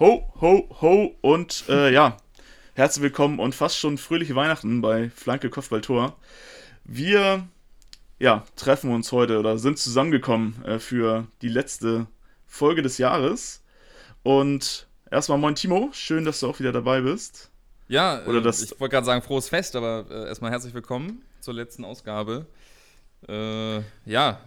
Ho, ho, ho und äh, ja, herzlich willkommen und fast schon fröhliche Weihnachten bei Flanke Kopfballtor. Wir ja, treffen uns heute oder sind zusammengekommen äh, für die letzte Folge des Jahres. Und erstmal moin Timo, schön, dass du auch wieder dabei bist. Ja, oder das ich wollte gerade sagen frohes Fest, aber äh, erstmal herzlich willkommen zur letzten Ausgabe. Äh, ja,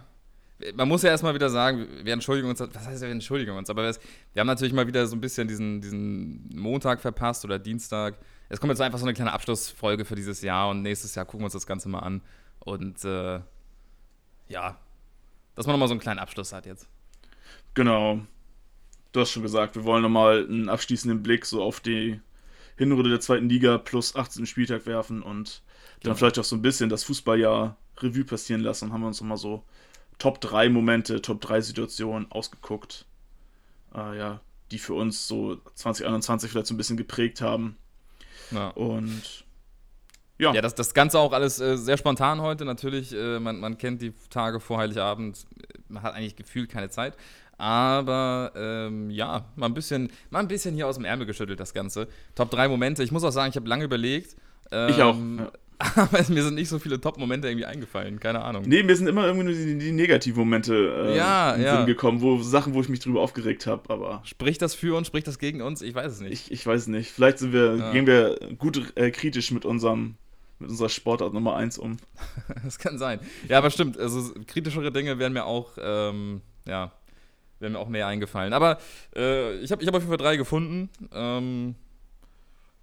man muss ja erstmal wieder sagen, wir entschuldigen uns, was heißt wir entschuldigen uns, aber wir haben natürlich mal wieder so ein bisschen diesen, diesen Montag verpasst oder Dienstag. Es kommt jetzt einfach so eine kleine Abschlussfolge für dieses Jahr und nächstes Jahr gucken wir uns das Ganze mal an. Und äh, ja, dass man nochmal so einen kleinen Abschluss hat jetzt. Genau. Du hast schon gesagt, wir wollen nochmal einen abschließenden Blick so auf die Hinrunde der zweiten Liga plus 18. Spieltag werfen und dann genau. vielleicht auch so ein bisschen das Fußballjahr Revue passieren lassen. Haben wir uns nochmal so Top 3 Momente, Top 3 Situationen ausgeguckt, äh, ja, die für uns so 2021 vielleicht so ein bisschen geprägt haben. Ja. Und ja. Ja, das, das Ganze auch alles äh, sehr spontan heute. Natürlich, äh, man, man kennt die Tage vor Heiligabend, man hat eigentlich gefühlt keine Zeit. Aber ähm, ja, mal ein, bisschen, mal ein bisschen hier aus dem Ärmel geschüttelt, das Ganze. Top 3 Momente. Ich muss auch sagen, ich habe lange überlegt. Ähm, ich auch. Ja. Aber mir sind nicht so viele Top-Momente irgendwie eingefallen, keine Ahnung. Nee, mir sind immer irgendwie nur die, die Negativmomente äh, ja, ja. gekommen, wo Sachen, wo ich mich drüber aufgeregt habe, aber. Spricht das für uns, spricht das gegen uns? Ich weiß es nicht. Ich, ich weiß es nicht. Vielleicht sind wir, ja. gehen wir gut äh, kritisch mit unserem mit unserer Sportart Nummer 1 um. das kann sein. Ja, aber stimmt, also kritischere Dinge wären mir auch, ähm, ja, wären mir auch mehr eingefallen. Aber äh, ich habe ich hab auf jeden Fall drei gefunden. Ähm,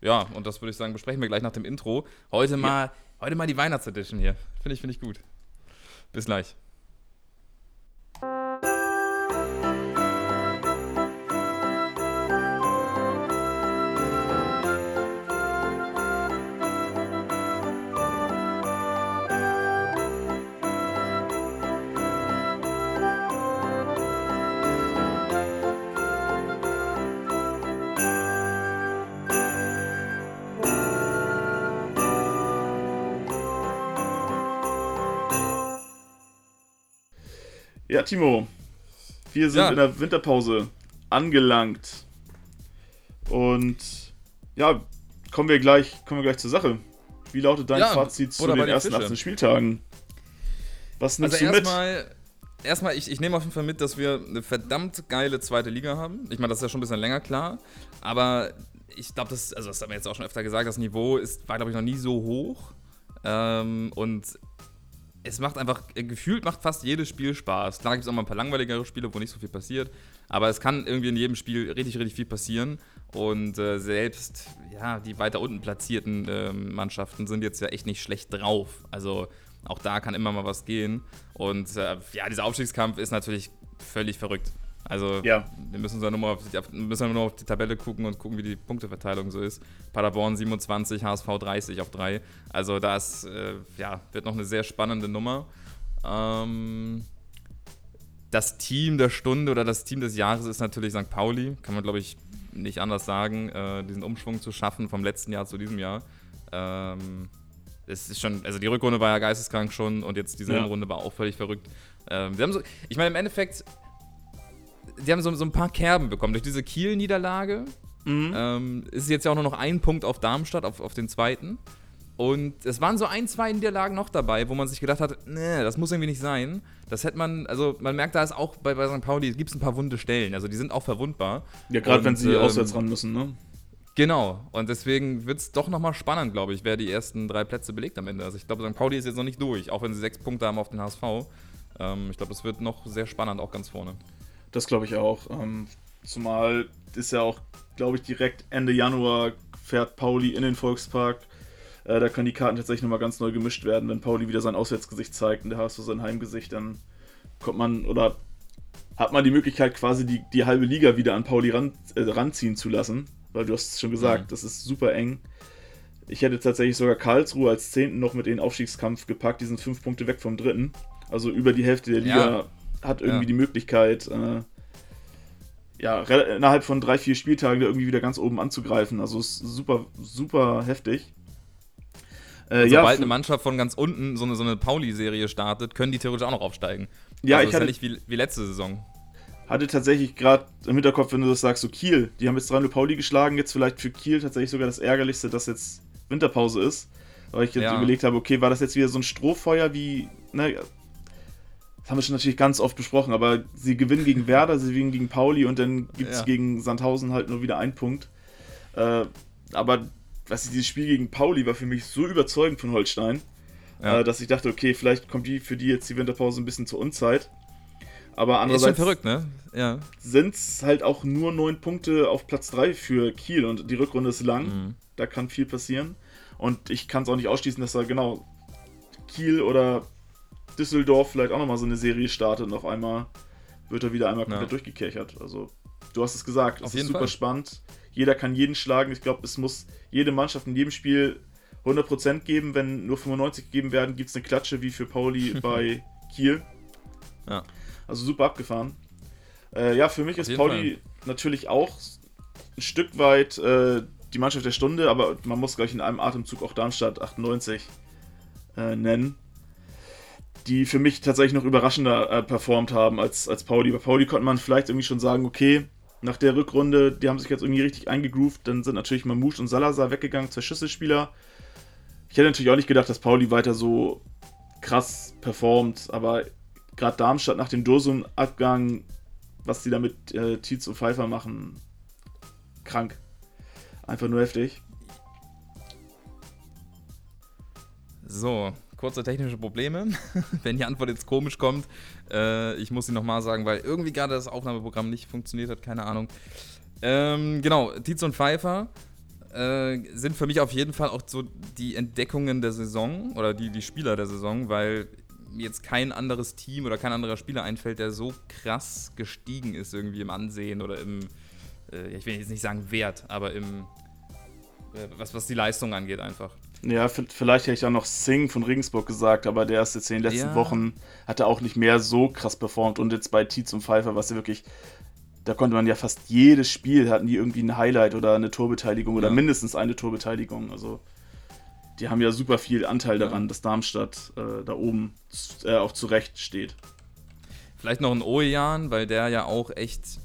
ja, und das würde ich sagen, besprechen wir gleich nach dem Intro. Heute mal, ja. heute mal die Weihnachtsedition hier. Finde ich, finde ich gut. Bis gleich. Ja, Timo, wir sind ja. in der Winterpause angelangt. Und ja, kommen wir gleich, kommen wir gleich zur Sache. Wie lautet dein ja, Fazit zu den ersten Fische. 18 Spieltagen? Was nimmst also du erstmal, mit? Erstmal, ich, ich nehme auf jeden Fall mit, dass wir eine verdammt geile zweite Liga haben. Ich meine, das ist ja schon ein bisschen länger klar. Aber ich glaube, das, also das haben wir jetzt auch schon öfter gesagt, das Niveau ist, war, glaube ich, noch nie so hoch. Ähm, und es macht einfach, äh, gefühlt macht fast jedes Spiel Spaß. Klar gibt es auch mal ein paar langweiligere Spiele, wo nicht so viel passiert, aber es kann irgendwie in jedem Spiel richtig, richtig viel passieren. Und äh, selbst ja, die weiter unten platzierten äh, Mannschaften sind jetzt ja echt nicht schlecht drauf. Also auch da kann immer mal was gehen. Und äh, ja, dieser Aufstiegskampf ist natürlich völlig verrückt. Also ja. wir müssen, nur mal auf die, müssen nur auf die Tabelle gucken und gucken, wie die Punkteverteilung so ist. Paderborn 27, HSV 30 auf 3. Also das äh, ja, wird noch eine sehr spannende Nummer. Ähm, das Team der Stunde oder das Team des Jahres ist natürlich St. Pauli. Kann man, glaube ich, nicht anders sagen, äh, diesen Umschwung zu schaffen vom letzten Jahr zu diesem Jahr. Ähm, es ist schon, also die Rückrunde war ja geisteskrank schon und jetzt diese ja. Runde war auch völlig verrückt. Ähm, wir haben so, ich meine, im Endeffekt die haben so, so ein paar Kerben bekommen. Durch diese Kiel-Niederlage mhm. ähm, ist jetzt ja auch nur noch ein Punkt auf Darmstadt, auf, auf den zweiten. Und es waren so ein, zwei Niederlagen noch dabei, wo man sich gedacht hat, nee, das muss irgendwie nicht sein. Das hätte man, also man merkt, da ist auch bei, bei St. Pauli, gibt es ein paar wunde Stellen. Also die sind auch verwundbar. Ja, gerade wenn sie ähm, auswärts ran müssen, ne? Genau. Und deswegen wird es doch nochmal spannend, glaube ich, wer die ersten drei Plätze belegt am Ende. Also ich glaube, St. Pauli ist jetzt noch nicht durch, auch wenn sie sechs Punkte haben auf den HSV. Ähm, ich glaube, es wird noch sehr spannend, auch ganz vorne. Das glaube ich auch. Ähm, zumal ist ja auch, glaube ich, direkt Ende Januar fährt Pauli in den Volkspark. Äh, da können die Karten tatsächlich nochmal ganz neu gemischt werden. Wenn Pauli wieder sein Auswärtsgesicht zeigt und der HSV sein Heimgesicht, dann kommt man oder hat man die Möglichkeit, quasi die, die halbe Liga wieder an Pauli ran, äh, ranziehen zu lassen. Weil du hast es schon gesagt, mhm. das ist super eng. Ich hätte tatsächlich sogar Karlsruhe als Zehnten noch mit in den Aufstiegskampf gepackt. Die sind fünf Punkte weg vom Dritten. Also über die Hälfte der Liga ja hat irgendwie ja. die Möglichkeit, äh, ja, innerhalb von drei, vier Spieltagen irgendwie wieder ganz oben anzugreifen. Also ist super, super heftig. Äh, ja, sobald eine Mannschaft von ganz unten so eine, so eine Pauli-Serie startet, können die theoretisch auch noch aufsteigen. Ja, also ich hatte nicht wie, wie letzte Saison. hatte tatsächlich gerade im Hinterkopf, wenn du das sagst, so Kiel, die haben jetzt 3-0 Pauli geschlagen, jetzt vielleicht für Kiel tatsächlich sogar das Ärgerlichste, dass jetzt Winterpause ist. Weil ich jetzt ja. überlegt habe, okay, war das jetzt wieder so ein Strohfeuer wie, ne, haben wir schon natürlich ganz oft besprochen, aber sie gewinnen gegen Werder, sie gewinnen gegen Pauli und dann gibt es ja. gegen Sandhausen halt nur wieder einen Punkt. Äh, aber was ich, dieses Spiel gegen Pauli war für mich so überzeugend von Holstein, ja. äh, dass ich dachte, okay, vielleicht kommt die für die jetzt die Winterpause ein bisschen zur Unzeit. Aber andererseits verrückt, ne? ja. sind es halt auch nur neun Punkte auf Platz 3 für Kiel und die Rückrunde ist lang. Mhm. Da kann viel passieren. Und ich kann es auch nicht ausschließen, dass da genau Kiel oder Düsseldorf vielleicht auch nochmal so eine Serie startet und auf einmal wird er wieder einmal komplett ja. durchgekerchert. Also, du hast es gesagt, es ist super Fall. spannend. Jeder kann jeden schlagen. Ich glaube, es muss jede Mannschaft in jedem Spiel 100% geben. Wenn nur 95 gegeben werden, gibt es eine Klatsche wie für Pauli bei Kiel. Ja. Also super abgefahren. Äh, ja, für mich Auf ist Pauli Fall. natürlich auch ein Stück weit äh, die Mannschaft der Stunde, aber man muss gleich in einem Atemzug auch Darmstadt 98 äh, nennen, die für mich tatsächlich noch überraschender äh, performt haben als, als Pauli. Bei Pauli konnte man vielleicht irgendwie schon sagen, okay, nach der Rückrunde, die haben sich jetzt irgendwie richtig eingegroovt, dann sind natürlich Mamouche und Salazar weggegangen, zwei Schlüsselspieler. Ich hätte natürlich auch nicht gedacht, dass Pauli weiter so krass performt, aber gerade Darmstadt nach dem Dorsum-Abgang, was die da mit äh, Tietz und Pfeiffer machen, krank. Einfach nur heftig. So, kurze technische Probleme. Wenn die Antwort jetzt komisch kommt, äh, ich muss sie nochmal sagen, weil irgendwie gerade das Aufnahmeprogramm nicht funktioniert hat, keine Ahnung. Ähm, genau, Tietz und Pfeiffer äh, sind für mich auf jeden Fall auch so die Entdeckungen der Saison oder die, die Spieler der Saison, weil mir jetzt kein anderes Team oder kein anderer Spieler einfällt, der so krass gestiegen ist irgendwie im Ansehen oder im, äh, ich will jetzt nicht sagen Wert, aber im, äh, was, was die Leistung angeht einfach. Ja, vielleicht hätte ich auch noch Sing von Regensburg gesagt, aber der ist jetzt in den letzten ja. Wochen, hat er auch nicht mehr so krass performt und jetzt bei Tietz und Pfeiffer, was ja wirklich, da konnte man ja fast jedes Spiel, hatten die irgendwie ein Highlight oder eine Torbeteiligung oder mindestens eine Torbeteiligung, also die haben ja super viel Anteil daran, ja. dass Darmstadt äh, da oben äh, auch zurecht steht. Vielleicht noch ein Ojan, weil der ja auch echt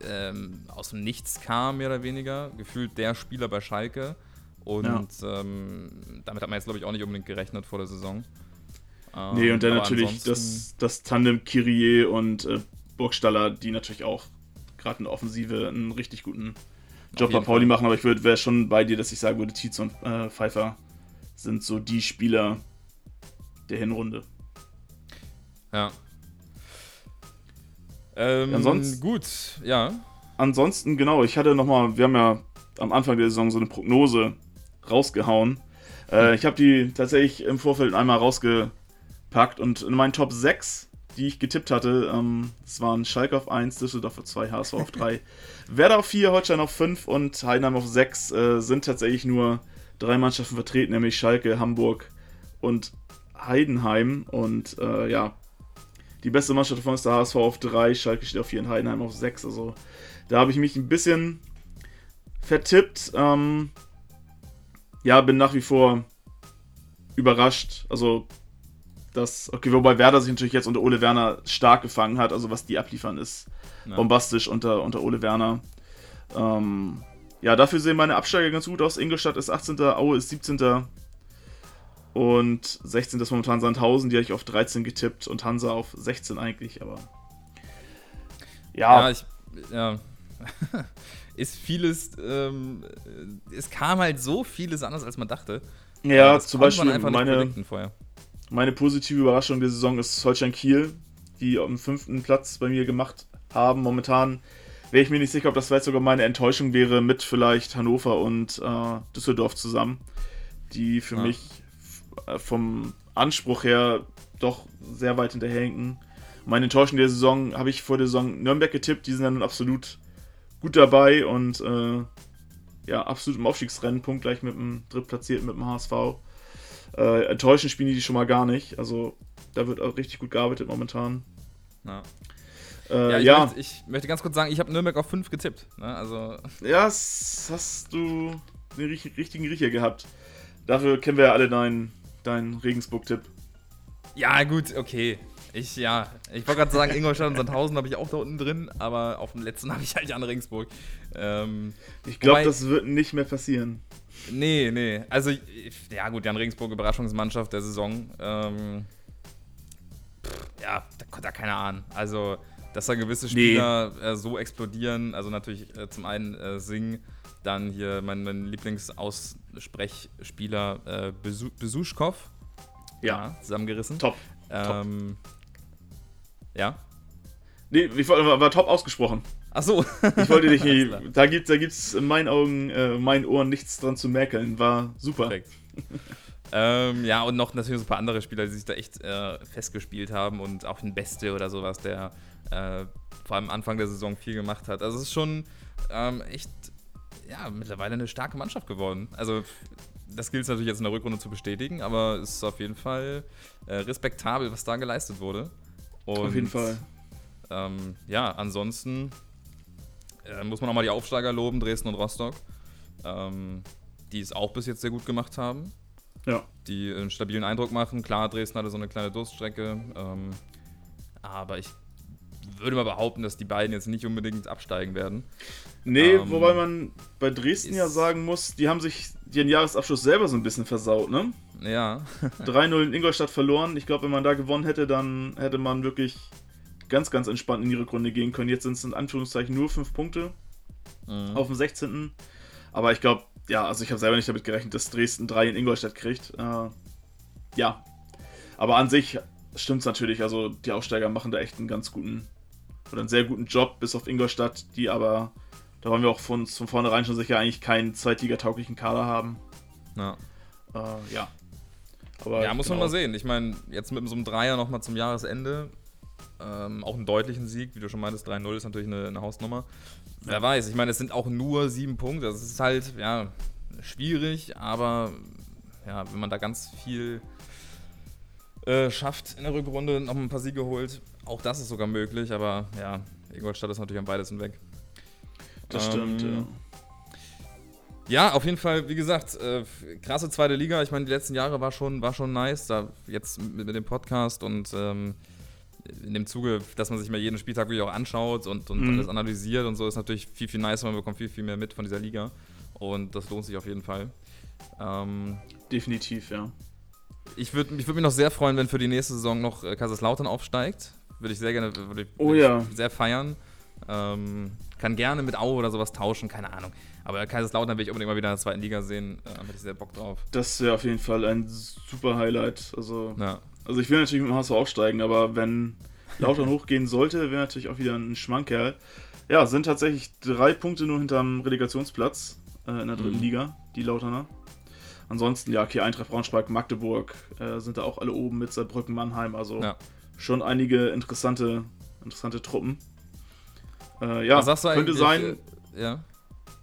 ähm, aus dem Nichts kam, mehr oder weniger. Gefühlt der Spieler bei Schalke. Und ja. ähm, damit hat man jetzt, glaube ich, auch nicht unbedingt gerechnet vor der Saison. Ähm, nee, und dann natürlich das, das Tandem Kyrie und äh, Burgstaller, die natürlich auch gerade in der Offensive einen richtig guten Job bei Pauli Fall. machen, aber ich wäre schon bei dir, dass ich sagen würde, Tietz und äh, Pfeiffer sind so die Spieler der Hinrunde. Ja. Ähm, ansonsten, gut, ja. Ansonsten, genau, ich hatte nochmal, wir haben ja am Anfang der Saison so eine Prognose rausgehauen. Äh, ich habe die tatsächlich im Vorfeld einmal rausgepackt und in meinen Top 6, die ich getippt hatte, ähm, das waren Schalke auf 1, Düsseldorf auf 2, HSV auf 3, Werder auf 4, Holstein auf 5 und Heidenheim auf 6 äh, sind tatsächlich nur drei Mannschaften vertreten, nämlich Schalke, Hamburg und Heidenheim. Und äh, ja, die beste Mannschaft davon ist der HSV auf 3, Schalke steht auf 4 und Heidenheim auf 6. Also da habe ich mich ein bisschen vertippt. Ähm, ja, bin nach wie vor überrascht. Also, das, okay, wobei Werder sich natürlich jetzt unter Ole Werner stark gefangen hat. Also, was die abliefern, ist ja. bombastisch unter, unter Ole Werner. Ähm, ja, dafür sehen meine Absteiger ganz gut aus. Ingolstadt ist 18., Aue ist 17. Und 16. ist momentan Sandhausen, die habe ich auf 13 getippt und Hansa auf 16 eigentlich, aber. Ja. Ja, ich, ja. ist vieles. Ähm, es kam halt so vieles anders, als man dachte. Ja, zum Beispiel meine, meine positive Überraschung der Saison ist Holstein Kiel, die dem fünften Platz bei mir gemacht haben. Momentan wäre ich mir nicht sicher, ob das vielleicht sogar meine Enttäuschung wäre mit vielleicht Hannover und äh, Düsseldorf zusammen, die für ja. mich äh, vom Anspruch her doch sehr weit hinterherhinken. Meine Enttäuschung der Saison habe ich vor der Saison Nürnberg getippt, die sind dann absolut gut dabei und äh, ja, absolut im Aufstiegsrennen, punktgleich mit dem Drittplatzierten, mit dem HSV. Äh, enttäuschend spielen die schon mal gar nicht, also da wird auch richtig gut gearbeitet momentan. Ja. Äh, ja, ich, ja. Möchte, ich, möchte, ganz kurz sagen, ich habe Nürnberg auf 5 getippt. Ne? Also ja, hast du den richtigen Riecher gehabt. Dafür kennen wir ja alle deinen dein Regensburg-Tipp. Ja, gut, okay. Ich, ja, ich wollte gerade sagen, Ingolstadt und Sandhausen habe ich auch da unten drin, aber auf dem letzten habe ich halt Jan Regensburg. Ähm, ich glaube, das wird nicht mehr passieren. Nee, nee. Also, ja gut, Jan Regensburg, Überraschungsmannschaft der Saison. Ähm, pff, ja, da, da keine Ahnung. Also, dass da gewisse Spieler nee. äh, so explodieren, also natürlich äh, zum einen äh, Sing, dann hier mein, mein Lieblingsaussprechspieler äh, Besuschkow. Ja. ja. Zusammengerissen. Top. Ähm, top. Ja. Nee, ich war, war top ausgesprochen. Ach so. ich wollte dich nicht. Da gibt es da in meinen Augen, äh, meinen Ohren nichts dran zu merken. War super. Perfekt. ähm, ja, und noch natürlich so ein paar andere Spieler, die sich da echt äh, festgespielt haben und auch ein Beste oder sowas, der äh, vor allem Anfang der Saison viel gemacht hat. Also es ist schon ähm, echt, ja, mittlerweile eine starke Mannschaft geworden. Also das gilt es natürlich jetzt in der Rückrunde zu bestätigen, aber es ist auf jeden Fall äh, respektabel, was da geleistet wurde. Und, auf jeden Fall. Ähm, ja, ansonsten äh, muss man auch mal die Aufsteiger loben, Dresden und Rostock, ähm, die es auch bis jetzt sehr gut gemacht haben. Ja. Die einen stabilen Eindruck machen. Klar, Dresden hatte so eine kleine Durststrecke, ähm, aber ich würde mal behaupten, dass die beiden jetzt nicht unbedingt absteigen werden. Nee, ähm, wobei man bei Dresden ja sagen muss, die haben sich den Jahresabschluss selber so ein bisschen versaut, ne? Ja. 3-0 in Ingolstadt verloren. Ich glaube, wenn man da gewonnen hätte, dann hätte man wirklich ganz, ganz entspannt in die Rückrunde gehen können. Jetzt sind es in Anführungszeichen nur 5 Punkte mhm. auf dem 16. Aber ich glaube, ja, also ich habe selber nicht damit gerechnet, dass Dresden 3 in Ingolstadt kriegt. Äh, ja. Aber an sich stimmt es natürlich. Also die Aufsteiger machen da echt einen ganz guten oder einen sehr guten Job, bis auf Ingolstadt, die aber, da waren wir auch von, von vornherein schon sicher, eigentlich keinen zweitligatauglichen Kader haben. Ja. Äh, ja. Aber ja, muss genau. man mal sehen. Ich meine, jetzt mit so einem Dreier nochmal zum Jahresende, ähm, auch einen deutlichen Sieg, wie du schon meintest, 3-0 ist natürlich eine, eine Hausnummer. Ja. Wer weiß, ich meine, es sind auch nur sieben Punkte. Das ist halt, ja, schwierig, aber ja, wenn man da ganz viel äh, schafft in der Rückrunde, noch ein paar Siege holt, auch das ist sogar möglich, aber ja, Ingolstadt ist natürlich am weitesten weg. Das ähm, stimmt, ja. Ja, auf jeden Fall, wie gesagt, äh, krasse zweite Liga. Ich meine, die letzten Jahre war schon, war schon nice. Da jetzt mit, mit dem Podcast und ähm, in dem Zuge, dass man sich mal jeden Spieltag wirklich auch anschaut und, und mhm. alles analysiert und so, ist natürlich viel, viel nicer. Man bekommt viel, viel mehr mit von dieser Liga. Und das lohnt sich auf jeden Fall. Ähm, Definitiv, ja. Ich würde ich würd mich noch sehr freuen, wenn für die nächste Saison noch äh, Kaiserslautern aufsteigt. Würde ich sehr gerne, würde ich, oh, ja. sehr feiern. Ähm, kann gerne mit Aue oder sowas tauschen, keine Ahnung. Aber Kaiserslautern will ich unbedingt mal wieder in der zweiten Liga sehen. Äh, da hätte ich sehr Bock drauf. Das wäre auf jeden Fall ein super Highlight. Also, ja. also ich will natürlich mit dem HSV aufsteigen, aber wenn Lautern hochgehen sollte, wäre natürlich auch wieder ein Schmankerl. Ja, sind tatsächlich drei Punkte nur hinterm Relegationsplatz äh, in der dritten mhm. Liga, die Lauterner. Ansonsten, ja, okay, Eintracht Braunschweig, Magdeburg äh, sind da auch alle oben mit Saarbrücken, Mannheim. Also ja schon einige interessante, interessante Truppen. Äh, ja, könnte sein. Äh, ja.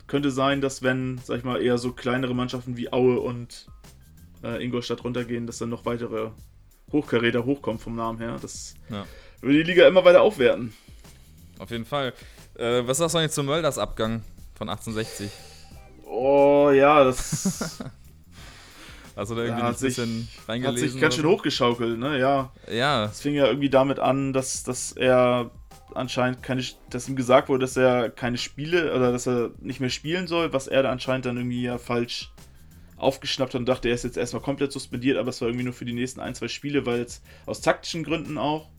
Könnte sein, dass wenn, sag ich mal, eher so kleinere Mannschaften wie Aue und äh, Ingolstadt runtergehen, dass dann noch weitere Hochkaräter hochkommen vom Namen her. Das ja. würde die Liga immer weiter aufwerten. Auf jeden Fall. Äh, was sagst du eigentlich zum Mölders Abgang von 1860? Oh ja, das Du da irgendwie ja, ein bisschen reingelesen? Hat sich ganz schön hochgeschaukelt, ne? Ja. Ja. Es fing ja irgendwie damit an, dass, dass er anscheinend keine, dass ihm gesagt wurde, dass er keine Spiele oder dass er nicht mehr spielen soll, was er da anscheinend dann irgendwie ja falsch aufgeschnappt hat und dachte, er ist jetzt erstmal komplett suspendiert, aber es war irgendwie nur für die nächsten ein, zwei Spiele, weil es aus taktischen Gründen auch.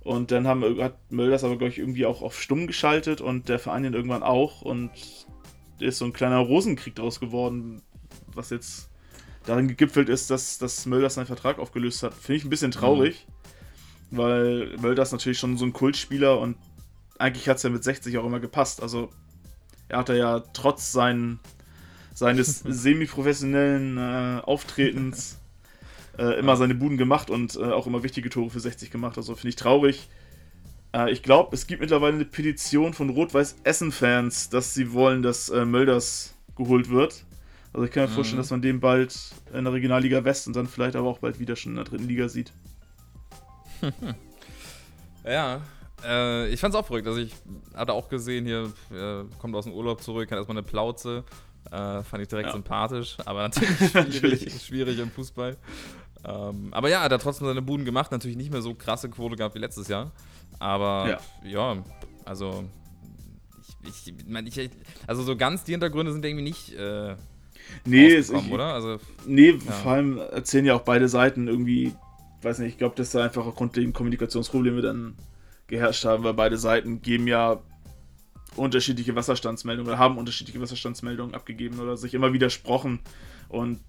Und dann haben, hat Mölders aber, glaube ich, irgendwie auch auf stumm geschaltet und der Verein dann irgendwann auch. Und ist so ein kleiner Rosenkrieg draus geworden, was jetzt darin gegipfelt ist, dass, dass Mölders seinen Vertrag aufgelöst hat. Finde ich ein bisschen traurig, mhm. weil Mölders natürlich schon so ein Kultspieler und eigentlich hat es ja mit 60 auch immer gepasst. Also er hat ja trotz sein, seines semi-professionellen äh, Auftretens äh, immer seine Buden gemacht und äh, auch immer wichtige Tore für 60 gemacht. Also finde ich traurig. Äh, ich glaube, es gibt mittlerweile eine Petition von Rot-Weiß-Essen-Fans, dass sie wollen, dass äh, Mölders geholt wird. Also ich kann mir mhm. vorstellen, dass man den bald in der Regionalliga West und dann vielleicht aber auch bald wieder schon in der dritten Liga sieht. ja, äh, ich fand's auch verrückt. Also ich hatte auch gesehen, hier äh, kommt aus dem Urlaub zurück, hat erstmal eine Plauze. Äh, fand ich direkt ja. sympathisch, aber natürlich schwierig, schwierig im Fußball. Ähm, aber ja, er hat trotzdem seine Buden gemacht. Natürlich nicht mehr so krasse Quote gehabt wie letztes Jahr. Aber ja, ja also ich, ich, mein, ich, also so ganz die Hintergründe sind irgendwie nicht. Äh, nee, ist, ich, oder? Also, nee, ja. vor allem erzählen ja auch beide Seiten irgendwie, weiß nicht, ich glaube, dass da einfach aufgrund der Kommunikationsprobleme dann geherrscht haben, weil beide Seiten geben ja unterschiedliche Wasserstandsmeldungen oder haben unterschiedliche Wasserstandsmeldungen abgegeben oder sich immer widersprochen. Und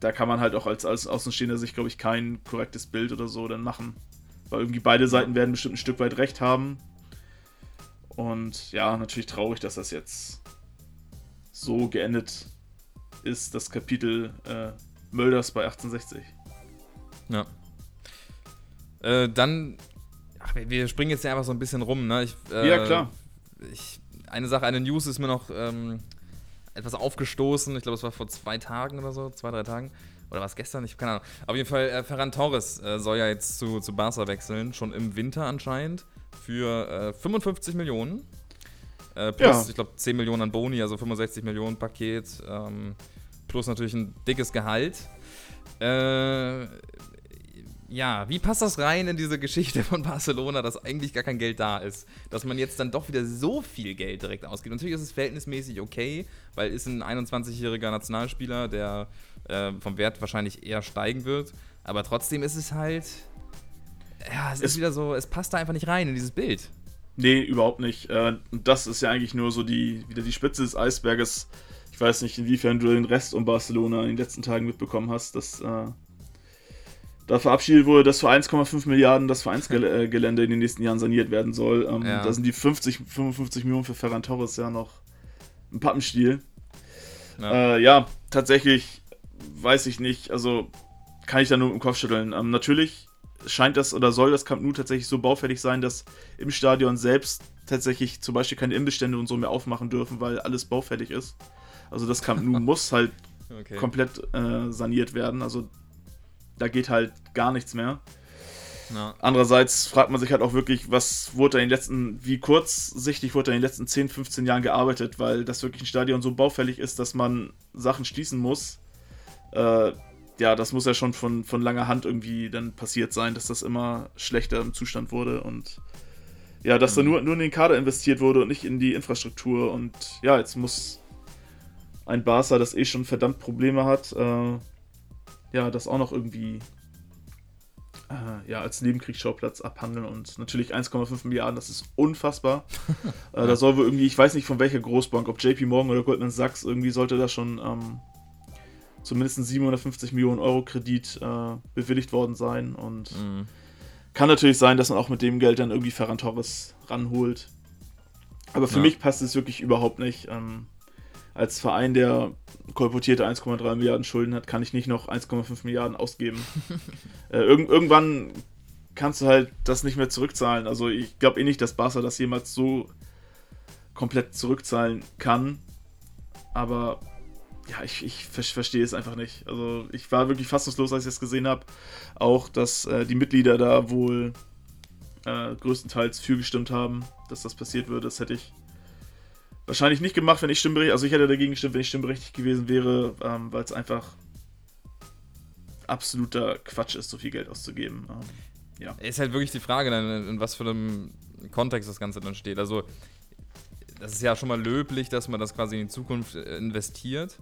da kann man halt auch als, als Außenstehender sich, glaube ich, kein korrektes Bild oder so dann machen. Weil irgendwie beide Seiten werden bestimmt ein Stück weit recht haben. Und ja, natürlich traurig, dass das jetzt so geendet ist, das Kapitel äh, Mölders bei 1860. Ja. Äh, dann, ach, wir springen jetzt ja einfach so ein bisschen rum, ne? Ich, äh, ja, klar. Ich, eine Sache, eine News ist mir noch ähm, etwas aufgestoßen. Ich glaube, es war vor zwei Tagen oder so, zwei, drei Tagen. Oder war es gestern? Ich habe keine Ahnung. Auf jeden Fall, äh, Ferran Torres äh, soll ja jetzt zu, zu Barca wechseln, schon im Winter anscheinend, für äh, 55 Millionen. Äh, plus, ja. ich glaube, 10 Millionen an Boni, also 65 Millionen Paket. Ähm, plus natürlich ein dickes Gehalt. Äh, ja, wie passt das rein in diese Geschichte von Barcelona, dass eigentlich gar kein Geld da ist? Dass man jetzt dann doch wieder so viel Geld direkt ausgibt. Natürlich ist es verhältnismäßig okay, weil ist ein 21-jähriger Nationalspieler, der äh, vom Wert wahrscheinlich eher steigen wird. Aber trotzdem ist es halt. Ja, es, es ist wieder so, es passt da einfach nicht rein in dieses Bild. Nee, überhaupt nicht. Äh, das ist ja eigentlich nur so die, wieder die Spitze des Eisberges. Ich weiß nicht, inwiefern du den Rest um Barcelona in den letzten Tagen mitbekommen hast, dass äh, da verabschiedet wurde, dass für 1,5 Milliarden das Vereinsgelände in den nächsten Jahren saniert werden soll. Ähm, ja. Da sind die 50, 55 Millionen für Ferran Torres ja noch ein Pappenstiel. Ja. Äh, ja, tatsächlich weiß ich nicht, also kann ich da nur im Kopf schütteln. Ähm, natürlich scheint das oder soll das Camp Nou tatsächlich so baufällig sein, dass im Stadion selbst tatsächlich zum Beispiel keine Imbestände und so mehr aufmachen dürfen, weil alles baufällig ist. Also das Camp Nou muss halt okay. komplett äh, saniert werden. Also da geht halt gar nichts mehr. Ja. Andererseits fragt man sich halt auch wirklich, was wurde da in den letzten, wie kurzsichtig wurde da in den letzten 10, 15 Jahren gearbeitet, weil das wirklich ein Stadion so baufällig ist, dass man Sachen schließen muss. Äh, ja, das muss ja schon von, von langer Hand irgendwie dann passiert sein, dass das immer schlechter im Zustand wurde und ja, dass mhm. da nur, nur in den Kader investiert wurde und nicht in die Infrastruktur und ja, jetzt muss ein Barca, das eh schon verdammt Probleme hat, äh, ja, das auch noch irgendwie äh, ja, als Nebenkriegsschauplatz abhandeln und natürlich 1,5 Milliarden, das ist unfassbar. äh, da soll wohl irgendwie, ich weiß nicht von welcher Großbank, ob JP Morgan oder Goldman Sachs, irgendwie sollte da schon ähm, zumindest ein 750 Millionen Euro Kredit äh, bewilligt worden sein und mhm. kann natürlich sein, dass man auch mit dem Geld dann irgendwie Ferran Torres ranholt. Aber für ja. mich passt es wirklich überhaupt nicht. Ähm, als Verein, der kolportierte 1,3 Milliarden Schulden hat, kann ich nicht noch 1,5 Milliarden ausgeben. äh, irg irgendwann kannst du halt das nicht mehr zurückzahlen. Also ich glaube eh nicht, dass Barca das jemals so komplett zurückzahlen kann. Aber ja, ich, ich verstehe es einfach nicht. Also ich war wirklich fassungslos, als ich es gesehen habe. Auch, dass äh, die Mitglieder da wohl äh, größtenteils für gestimmt haben, dass das passiert wird. Das hätte ich Wahrscheinlich nicht gemacht, wenn ich stimmberechtigt, also ich hätte dagegen gestimmt, wenn ich stimmberechtigt gewesen wäre, ähm, weil es einfach absoluter Quatsch ist, so viel Geld auszugeben. Ähm, ja. Ist halt wirklich die Frage, dann, in was für einem Kontext das Ganze dann steht. Also das ist ja schon mal löblich, dass man das quasi in die Zukunft äh, investiert.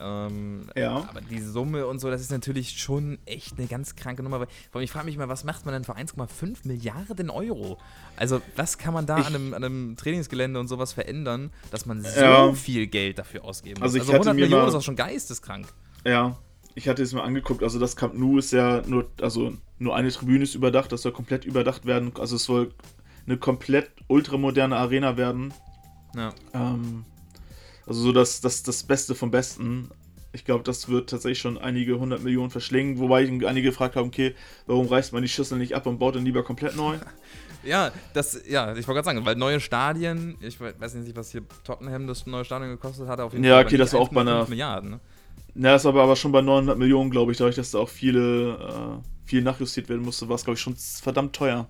Ähm, ja. Aber die Summe und so, das ist natürlich schon echt eine ganz kranke Nummer. Weil, ich frage mich mal, was macht man denn für 1,5 Milliarden Euro? Also, was kann man da an einem, an einem, Trainingsgelände und sowas verändern, dass man so ja. viel Geld dafür ausgeben muss? Also, also 100 Millionen mal, ist auch schon geisteskrank. Ja, ich hatte es mir angeguckt. Also, das Camp Nou ist ja nur, also nur eine Tribüne ist überdacht, das soll komplett überdacht werden. Also, es soll eine komplett ultramoderne Arena werden ja. Ähm, also so das, das, das Beste vom Besten. Ich glaube, das wird tatsächlich schon einige hundert Millionen verschlingen, wobei einige gefragt haben, okay, warum reißt man die Schüssel nicht ab und baut dann lieber komplett neu? Ja, das, ja, ich wollte gerade sagen, weil neue Stadien, ich weiß nicht, was hier Tottenham das neue Stadion gekostet hat, auf jeden ja, Fall. Ja, okay, das war auch bei einer. Milliarden, ne? Ja, das war aber schon bei 900 Millionen, glaube ich, dadurch, dass da auch viele, äh, viel nachjustiert werden musste, war es, glaube ich, schon verdammt teuer.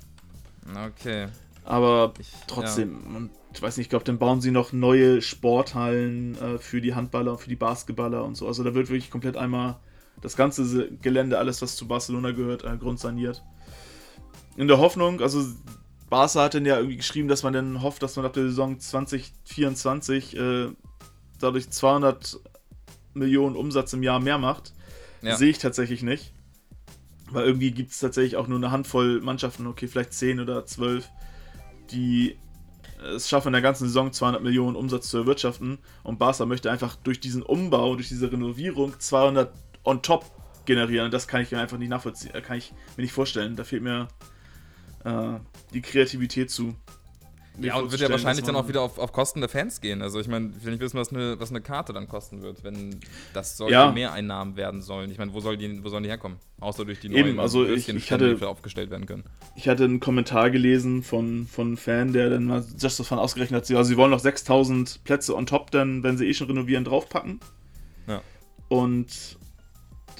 Okay. Aber ich, trotzdem, ja. und ich weiß nicht, ich glaube, dann bauen sie noch neue Sporthallen äh, für die Handballer, für die Basketballer und so. Also da wird wirklich komplett einmal das ganze Gelände, alles, was zu Barcelona gehört, äh, grundsaniert. In der Hoffnung, also Barca hat dann ja irgendwie geschrieben, dass man dann hofft, dass man ab der Saison 2024 äh, dadurch 200 Millionen Umsatz im Jahr mehr macht. Ja. Sehe ich tatsächlich nicht. Weil irgendwie gibt es tatsächlich auch nur eine Handvoll Mannschaften, okay, vielleicht 10 oder 12, die es schaffen, in der ganzen Saison 200 Millionen Umsatz zu erwirtschaften. Und Barca möchte einfach durch diesen Umbau, durch diese Renovierung 200 on top generieren. Das kann ich mir einfach nicht nachvollziehen, äh, kann ich mir nicht vorstellen. Da fehlt mir äh, die Kreativität zu. Ja, und wird ja wahrscheinlich dann auch wieder auf, auf Kosten der Fans gehen. Also ich meine, ich will nicht wissen, was eine, was eine Karte dann kosten wird, wenn das solche ja. Mehreinnahmen werden sollen. Ich meine, wo, soll die, wo sollen die herkommen? Außer durch die neuen Eben, also ich, ich hatte, die aufgestellt werden können. Ich hatte einen Kommentar gelesen von, von einem Fan, der dann mal just davon ausgerechnet hat, also sie wollen noch 6000 Plätze on top dann, wenn sie eh schon renovieren, draufpacken. Ja. Und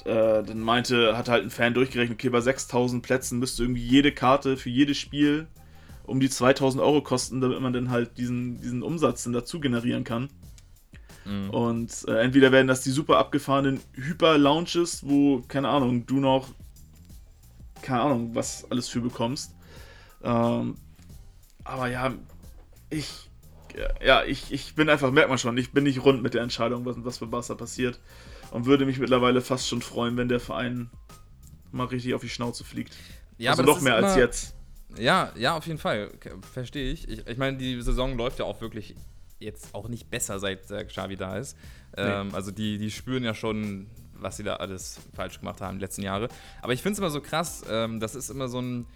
äh, dann meinte, hat halt ein Fan durchgerechnet, okay, bei 6000 Plätzen müsste irgendwie jede Karte für jedes Spiel um die 2000 Euro kosten, damit man dann halt diesen, diesen Umsatz dann dazu generieren kann. Mhm. Und äh, entweder werden das die super abgefahrenen Hyper-Lounges, wo, keine Ahnung, du noch, keine Ahnung, was alles für bekommst. Ähm, aber ja, ich, ja, ich, ich bin einfach, merkt man schon, ich bin nicht rund mit der Entscheidung, was, was für Barca passiert und würde mich mittlerweile fast schon freuen, wenn der Verein mal richtig auf die Schnauze fliegt. Ja, also noch mehr als jetzt. Ja, ja, auf jeden Fall. Verstehe ich. Ich, ich meine, die Saison läuft ja auch wirklich jetzt auch nicht besser, seit äh, Xavi da ist. Ähm, nee. Also die, die spüren ja schon, was sie da alles falsch gemacht haben die letzten Jahre. Aber ich finde es immer so krass, ähm, das ist immer so ein,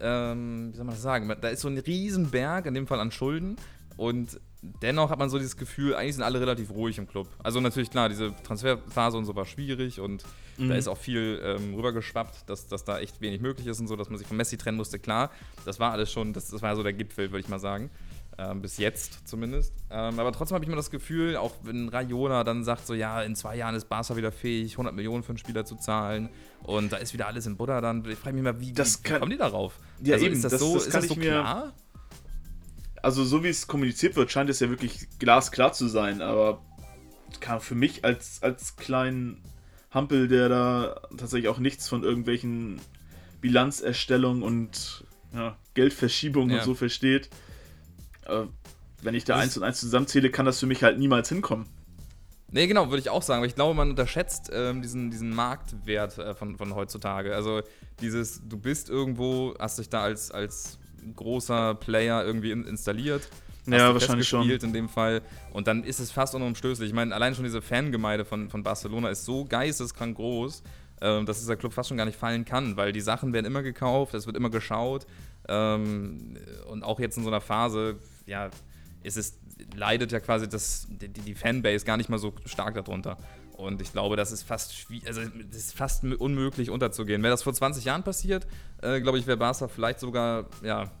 ähm, wie soll man das sagen, da ist so ein Riesenberg, in dem Fall an Schulden. Und dennoch hat man so dieses Gefühl, eigentlich sind alle relativ ruhig im Club. Also natürlich, klar, diese Transferphase und so war schwierig und mhm. da ist auch viel ähm, rübergeschwappt, dass, dass da echt wenig möglich ist und so, dass man sich von Messi trennen musste, klar. Das war alles schon, das, das war so der Gipfel, würde ich mal sagen. Ähm, bis jetzt zumindest. Ähm, aber trotzdem habe ich immer das Gefühl, auch wenn Rayola dann sagt, so ja, in zwei Jahren ist Barca wieder fähig, 100 Millionen für einen Spieler zu zahlen und da ist wieder alles in Buddha, dann ich frage mich mal, wie, das wie, wie kommen die darauf? Ja, also, eben, ist das, das so, das ist das so klar? Also so wie es kommuniziert wird, scheint es ja wirklich glasklar zu sein, aber für mich als, als kleinen Hampel, der da tatsächlich auch nichts von irgendwelchen Bilanzerstellungen und ja, Geldverschiebungen ja. und so versteht, äh, wenn ich da das eins und eins zusammenzähle, kann das für mich halt niemals hinkommen. Nee, genau, würde ich auch sagen. Aber ich glaube, man unterschätzt ähm, diesen, diesen Marktwert äh, von, von heutzutage. Also dieses, du bist irgendwo, hast dich da als, als großer Player irgendwie in, installiert. Ja, wahrscheinlich schon. in dem Fall. Und dann ist es fast unumstößlich. Ich meine, allein schon diese Fangemeinde von, von Barcelona ist so geisteskrank groß, äh, dass dieser Club fast schon gar nicht fallen kann, weil die Sachen werden immer gekauft, es wird immer geschaut. Ähm, und auch jetzt in so einer Phase, ja, ist es, leidet ja quasi das, die, die Fanbase gar nicht mal so stark darunter. Und ich glaube, das ist fast also das ist fast unmöglich unterzugehen. Wäre das vor 20 Jahren passiert, äh, glaube ich, wäre Barca vielleicht sogar, ja,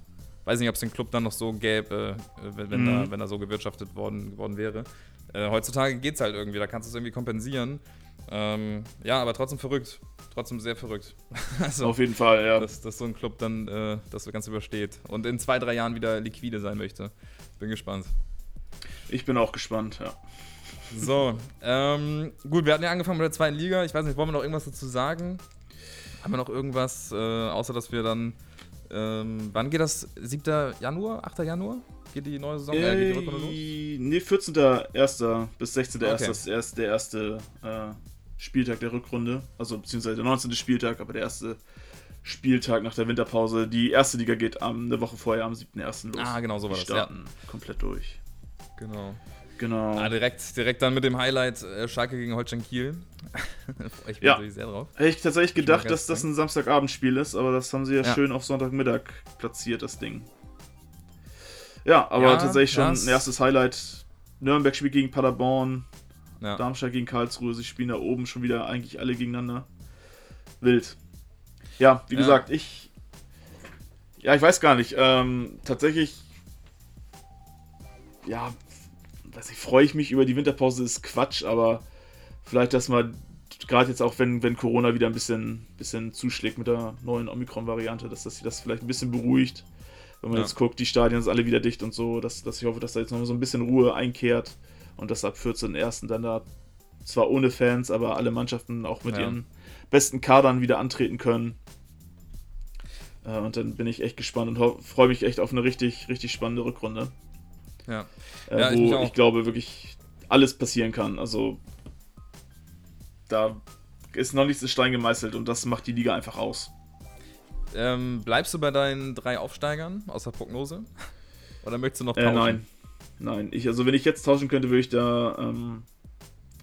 weiß nicht, ob es den Club dann noch so gäbe, äh, wenn, wenn, mhm. da, wenn da so gewirtschaftet worden, worden wäre. Äh, heutzutage geht es halt irgendwie, da kannst du es irgendwie kompensieren. Ähm, ja, aber trotzdem verrückt. Trotzdem sehr verrückt. also, Auf jeden Fall, ja. Dass, dass so ein Club dann äh, das Ganze übersteht und in zwei, drei Jahren wieder liquide sein möchte. Bin gespannt. Ich bin auch gespannt, ja. So, ähm, gut, wir hatten ja angefangen mit der zweiten Liga. Ich weiß nicht, wollen wir noch irgendwas dazu sagen? Haben wir noch irgendwas, äh, außer dass wir dann, ähm, wann geht das? 7. Januar, 8. Januar? Geht die neue Saison? Äh, geht die Rückrunde los? Nee, 14.01. bis 16.01. Okay. ist erst der erste äh, Spieltag der Rückrunde. Also beziehungsweise der 19. Spieltag, aber der erste Spieltag nach der Winterpause. Die erste Liga geht am, eine Woche vorher am 7.01. los. Ah, genau so war die das. starten ja. komplett durch. Genau. Genau. Ah, direkt, direkt dann mit dem Highlight äh, Schalke gegen Holstein Kiel. Freue ich mich ja. natürlich sehr drauf. Hätte ich tatsächlich gedacht, dass das ein Samstagabendspiel ist, aber das haben sie ja, ja, schön auf Sonntagmittag platziert, das Ding. Ja, aber ja, tatsächlich schon ein erstes Highlight. Nürnberg spielt gegen Paderborn, Darmstadt gegen Karlsruhe. Sie spielen da oben schon wieder eigentlich alle gegeneinander. Wild. Ja, wie gesagt, ich. Ja, ich weiß gar nicht. Ähm, tatsächlich. Ja, ich, freue ich mich über die Winterpause, ist Quatsch, aber vielleicht, dass man gerade jetzt auch, wenn, wenn Corona wieder ein bisschen, bisschen zuschlägt mit der neuen Omikron-Variante, dass das das vielleicht ein bisschen beruhigt. Wenn man ja. jetzt guckt, die Stadien sind alle wieder dicht und so, dass, dass ich hoffe, dass da jetzt noch so ein bisschen Ruhe einkehrt und dass ab 14.01. dann da zwar ohne Fans, aber alle Mannschaften auch mit ja. ihren besten Kadern wieder antreten können. Äh, und dann bin ich echt gespannt und freue mich echt auf eine richtig, richtig spannende Rückrunde. Ja. Äh, ja wo ich, ich glaube wirklich alles passieren kann. Also da ist noch nichts in Stein gemeißelt und das macht die Liga einfach aus. Ähm, bleibst du bei deinen drei Aufsteigern aus der Prognose? Oder möchtest du noch äh, tauschen? Äh, nein. Nein. Ich, also wenn ich jetzt tauschen könnte, würde ich da ähm,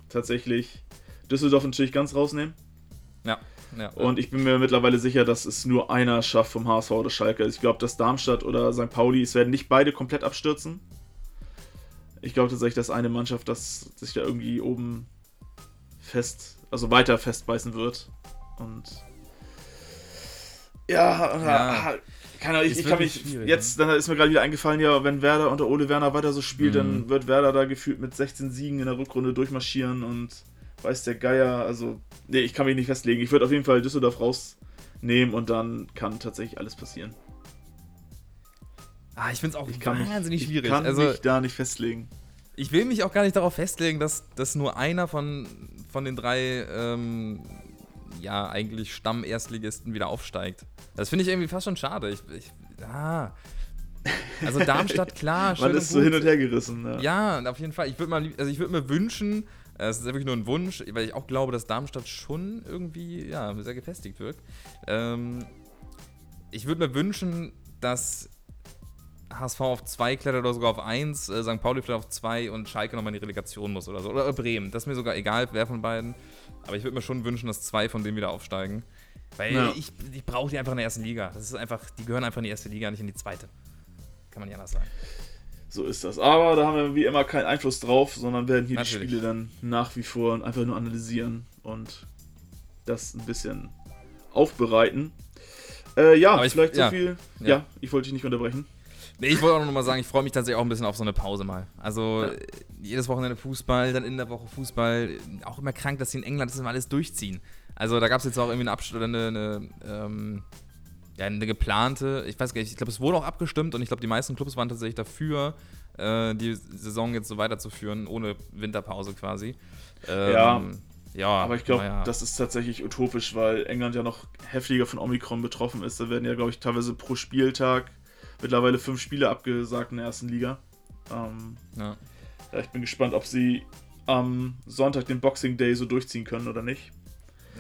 tatsächlich Düsseldorf natürlich ganz rausnehmen. Ja. Ja, und ich bin mir mittlerweile sicher, dass es nur einer schafft vom HSV oder Schalke. Also ich glaube, dass Darmstadt oder St. Pauli, es werden nicht beide komplett abstürzen. Ich glaube tatsächlich, dass eine Mannschaft, das sich da irgendwie oben fest, also weiter festbeißen wird. Und ja, ja. Keine Ahnung, ich, ich kann mich jetzt, ne? dann ist mir gerade wieder eingefallen, ja, wenn Werder unter Ole Werner weiter so spielt, mhm. dann wird Werder da gefühlt mit 16 Siegen in der Rückrunde durchmarschieren und weiß der Geier, also, nee, ich kann mich nicht festlegen. Ich würde auf jeden Fall Düsseldorf rausnehmen und dann kann tatsächlich alles passieren. Ah, ich finde es auch ich wahnsinnig mich, schwierig. Ich kann also, mich da nicht festlegen. Ich will mich auch gar nicht darauf festlegen, dass, dass nur einer von, von den drei ähm, ja, eigentlich Stamm-Erstligisten wieder aufsteigt. Das finde ich irgendwie fast schon schade. Ich, ich, ah. Also Darmstadt, klar. Man ist so hin und her gerissen. Ja, ja auf jeden Fall. Ich würde also würd mir wünschen, äh, es ist wirklich nur ein Wunsch, weil ich auch glaube, dass Darmstadt schon irgendwie ja, sehr gefestigt wirkt. Ähm, ich würde mir wünschen, dass HSV auf 2 klettert oder sogar auf 1, äh, St. Pauli vielleicht auf 2 und Schalke nochmal in die Relegation muss oder so. Oder Bremen. Das ist mir sogar egal, wer von beiden. Aber ich würde mir schon wünschen, dass zwei von denen wieder aufsteigen. Weil ja. ich, ich brauche die einfach in der ersten Liga. Das ist einfach, die gehören einfach in die erste Liga, nicht in die zweite. Kann man ja anders sagen. So ist das. Aber da haben wir wie immer keinen Einfluss drauf, sondern werden hier Natürlich. die Spiele dann nach wie vor einfach nur analysieren und das ein bisschen aufbereiten. Äh, ja, ich, vielleicht so ja, viel. Ja. ja, ich wollte dich nicht unterbrechen. Nee, ich wollte auch noch mal sagen, ich freue mich tatsächlich auch ein bisschen auf so eine Pause mal. Also ja. jedes Wochenende Fußball, dann in der Woche Fußball. Auch immer krank, dass sie in England das immer alles durchziehen. Also da gab es jetzt auch irgendwie eine Abstimmung eine, eine, ähm, ja, eine geplante, ich weiß gar nicht, ich glaube, es wurde auch abgestimmt und ich glaube, die meisten Clubs waren tatsächlich dafür, äh, die Saison jetzt so weiterzuführen, ohne Winterpause quasi. Ähm, ja. Ja, aber ich glaube, ja. das ist tatsächlich utopisch, weil England ja noch heftiger von Omikron betroffen ist. Da werden ja, glaube ich, teilweise pro Spieltag mittlerweile fünf Spiele abgesagt in der ersten Liga. Ähm, ja. ja. Ich bin gespannt, ob sie am Sonntag den Boxing Day so durchziehen können oder nicht.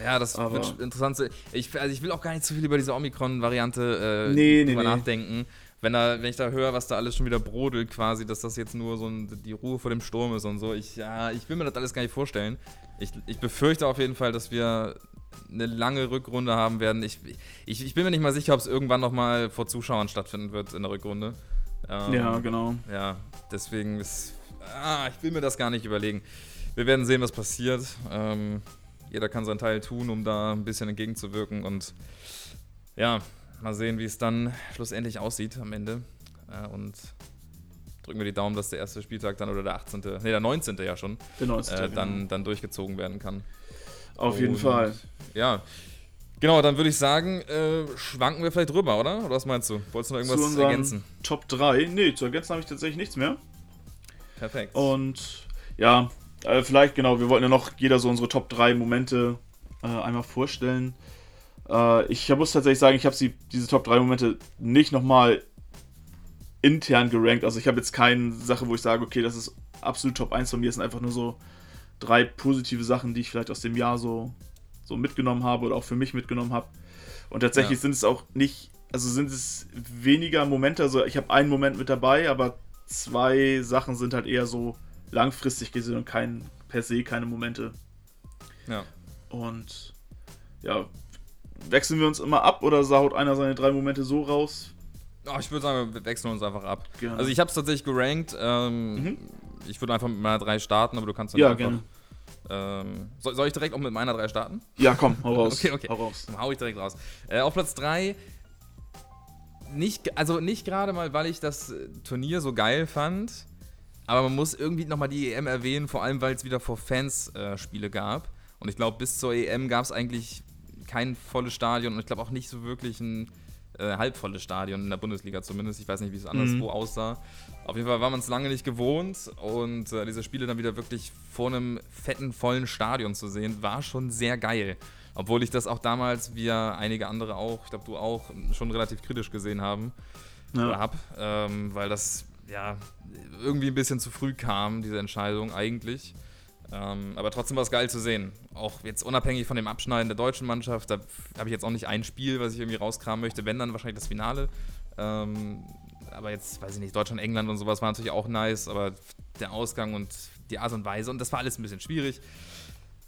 Ja, das aber wird interessant. Ich, also ich will auch gar nicht zu viel über diese Omikron-Variante äh, nee, nee, nee. nachdenken. Wenn, da, wenn ich da höre, was da alles schon wieder brodelt, quasi, dass das jetzt nur so ein, die Ruhe vor dem Sturm ist und so. Ich, ja, ich will mir das alles gar nicht vorstellen. Ich, ich befürchte auf jeden Fall, dass wir eine lange Rückrunde haben werden. Ich, ich, ich bin mir nicht mal sicher, ob es irgendwann nochmal vor Zuschauern stattfinden wird in der Rückrunde. Ähm, ja, genau. Ja, deswegen ist. Ah, ich will mir das gar nicht überlegen. Wir werden sehen, was passiert. Ähm, jeder kann seinen Teil tun, um da ein bisschen entgegenzuwirken und ja, mal sehen, wie es dann schlussendlich aussieht am Ende. Äh, und drücken wir die Daumen, dass der erste Spieltag dann oder der 18., nee, der 19. ja schon, der 19. Äh, dann, genau. dann durchgezogen werden kann. Auf jeden Fall. Ja. Genau, dann würde ich sagen, äh, schwanken wir vielleicht drüber, oder? Oder was meinst du? Wolltest du noch irgendwas zu ergänzen? Top 3? Nee, zu ergänzen habe ich tatsächlich nichts mehr. Perfekt. Und ja, äh, vielleicht genau, wir wollten ja noch jeder so unsere Top 3 Momente äh, einmal vorstellen. Äh, ich muss tatsächlich sagen, ich habe diese Top 3 Momente nicht nochmal intern gerankt. Also ich habe jetzt keine Sache, wo ich sage, okay, das ist absolut Top 1 von mir. Es sind einfach nur so drei positive Sachen, die ich vielleicht aus dem Jahr so, so mitgenommen habe oder auch für mich mitgenommen habe. Und tatsächlich ja. sind es auch nicht, also sind es weniger Momente. Also ich habe einen Moment mit dabei, aber zwei Sachen sind halt eher so langfristig gesehen und kein, per se keine Momente. Ja. Und ja, wechseln wir uns immer ab oder saut einer seine drei Momente so raus? Oh, ich würde sagen, wir wechseln uns einfach ab. Gerne. Also ich habe es tatsächlich gerankt. Ähm, mhm. Ich würde einfach mit meiner drei starten, aber du kannst dann ja, einfach. Gerne. Ähm, soll, soll, ich direkt auch mit meiner drei starten? Ja, komm, hau raus. okay, okay. Hau raus. Dann hau ich direkt raus. Äh, auf Platz 3 nicht, also nicht gerade mal, weil ich das Turnier so geil fand, aber man muss irgendwie nochmal die EM erwähnen, vor allem weil es wieder vor Fans äh, Spiele gab. Und ich glaube, bis zur EM gab es eigentlich kein volles Stadion und ich glaube auch nicht so wirklich ein äh, halbvolles Stadion in der Bundesliga zumindest. Ich weiß nicht, wie es anderswo mhm. aussah. Auf jeden Fall war man es lange nicht gewohnt und äh, diese Spiele dann wieder wirklich vor einem fetten, vollen Stadion zu sehen, war schon sehr geil. Obwohl ich das auch damals, wie ja einige andere auch, ich glaube du auch, schon relativ kritisch gesehen haben. Ja. Oder hab, ähm, weil das ja irgendwie ein bisschen zu früh kam, diese Entscheidung eigentlich. Ähm, aber trotzdem war es geil zu sehen. Auch jetzt unabhängig von dem Abschneiden der deutschen Mannschaft, da habe ich jetzt auch nicht ein Spiel, was ich irgendwie rauskramen möchte, wenn dann wahrscheinlich das Finale. Ähm, aber jetzt, weiß ich nicht, Deutschland, England und sowas war natürlich auch nice, aber der Ausgang und die Art und Weise und das war alles ein bisschen schwierig.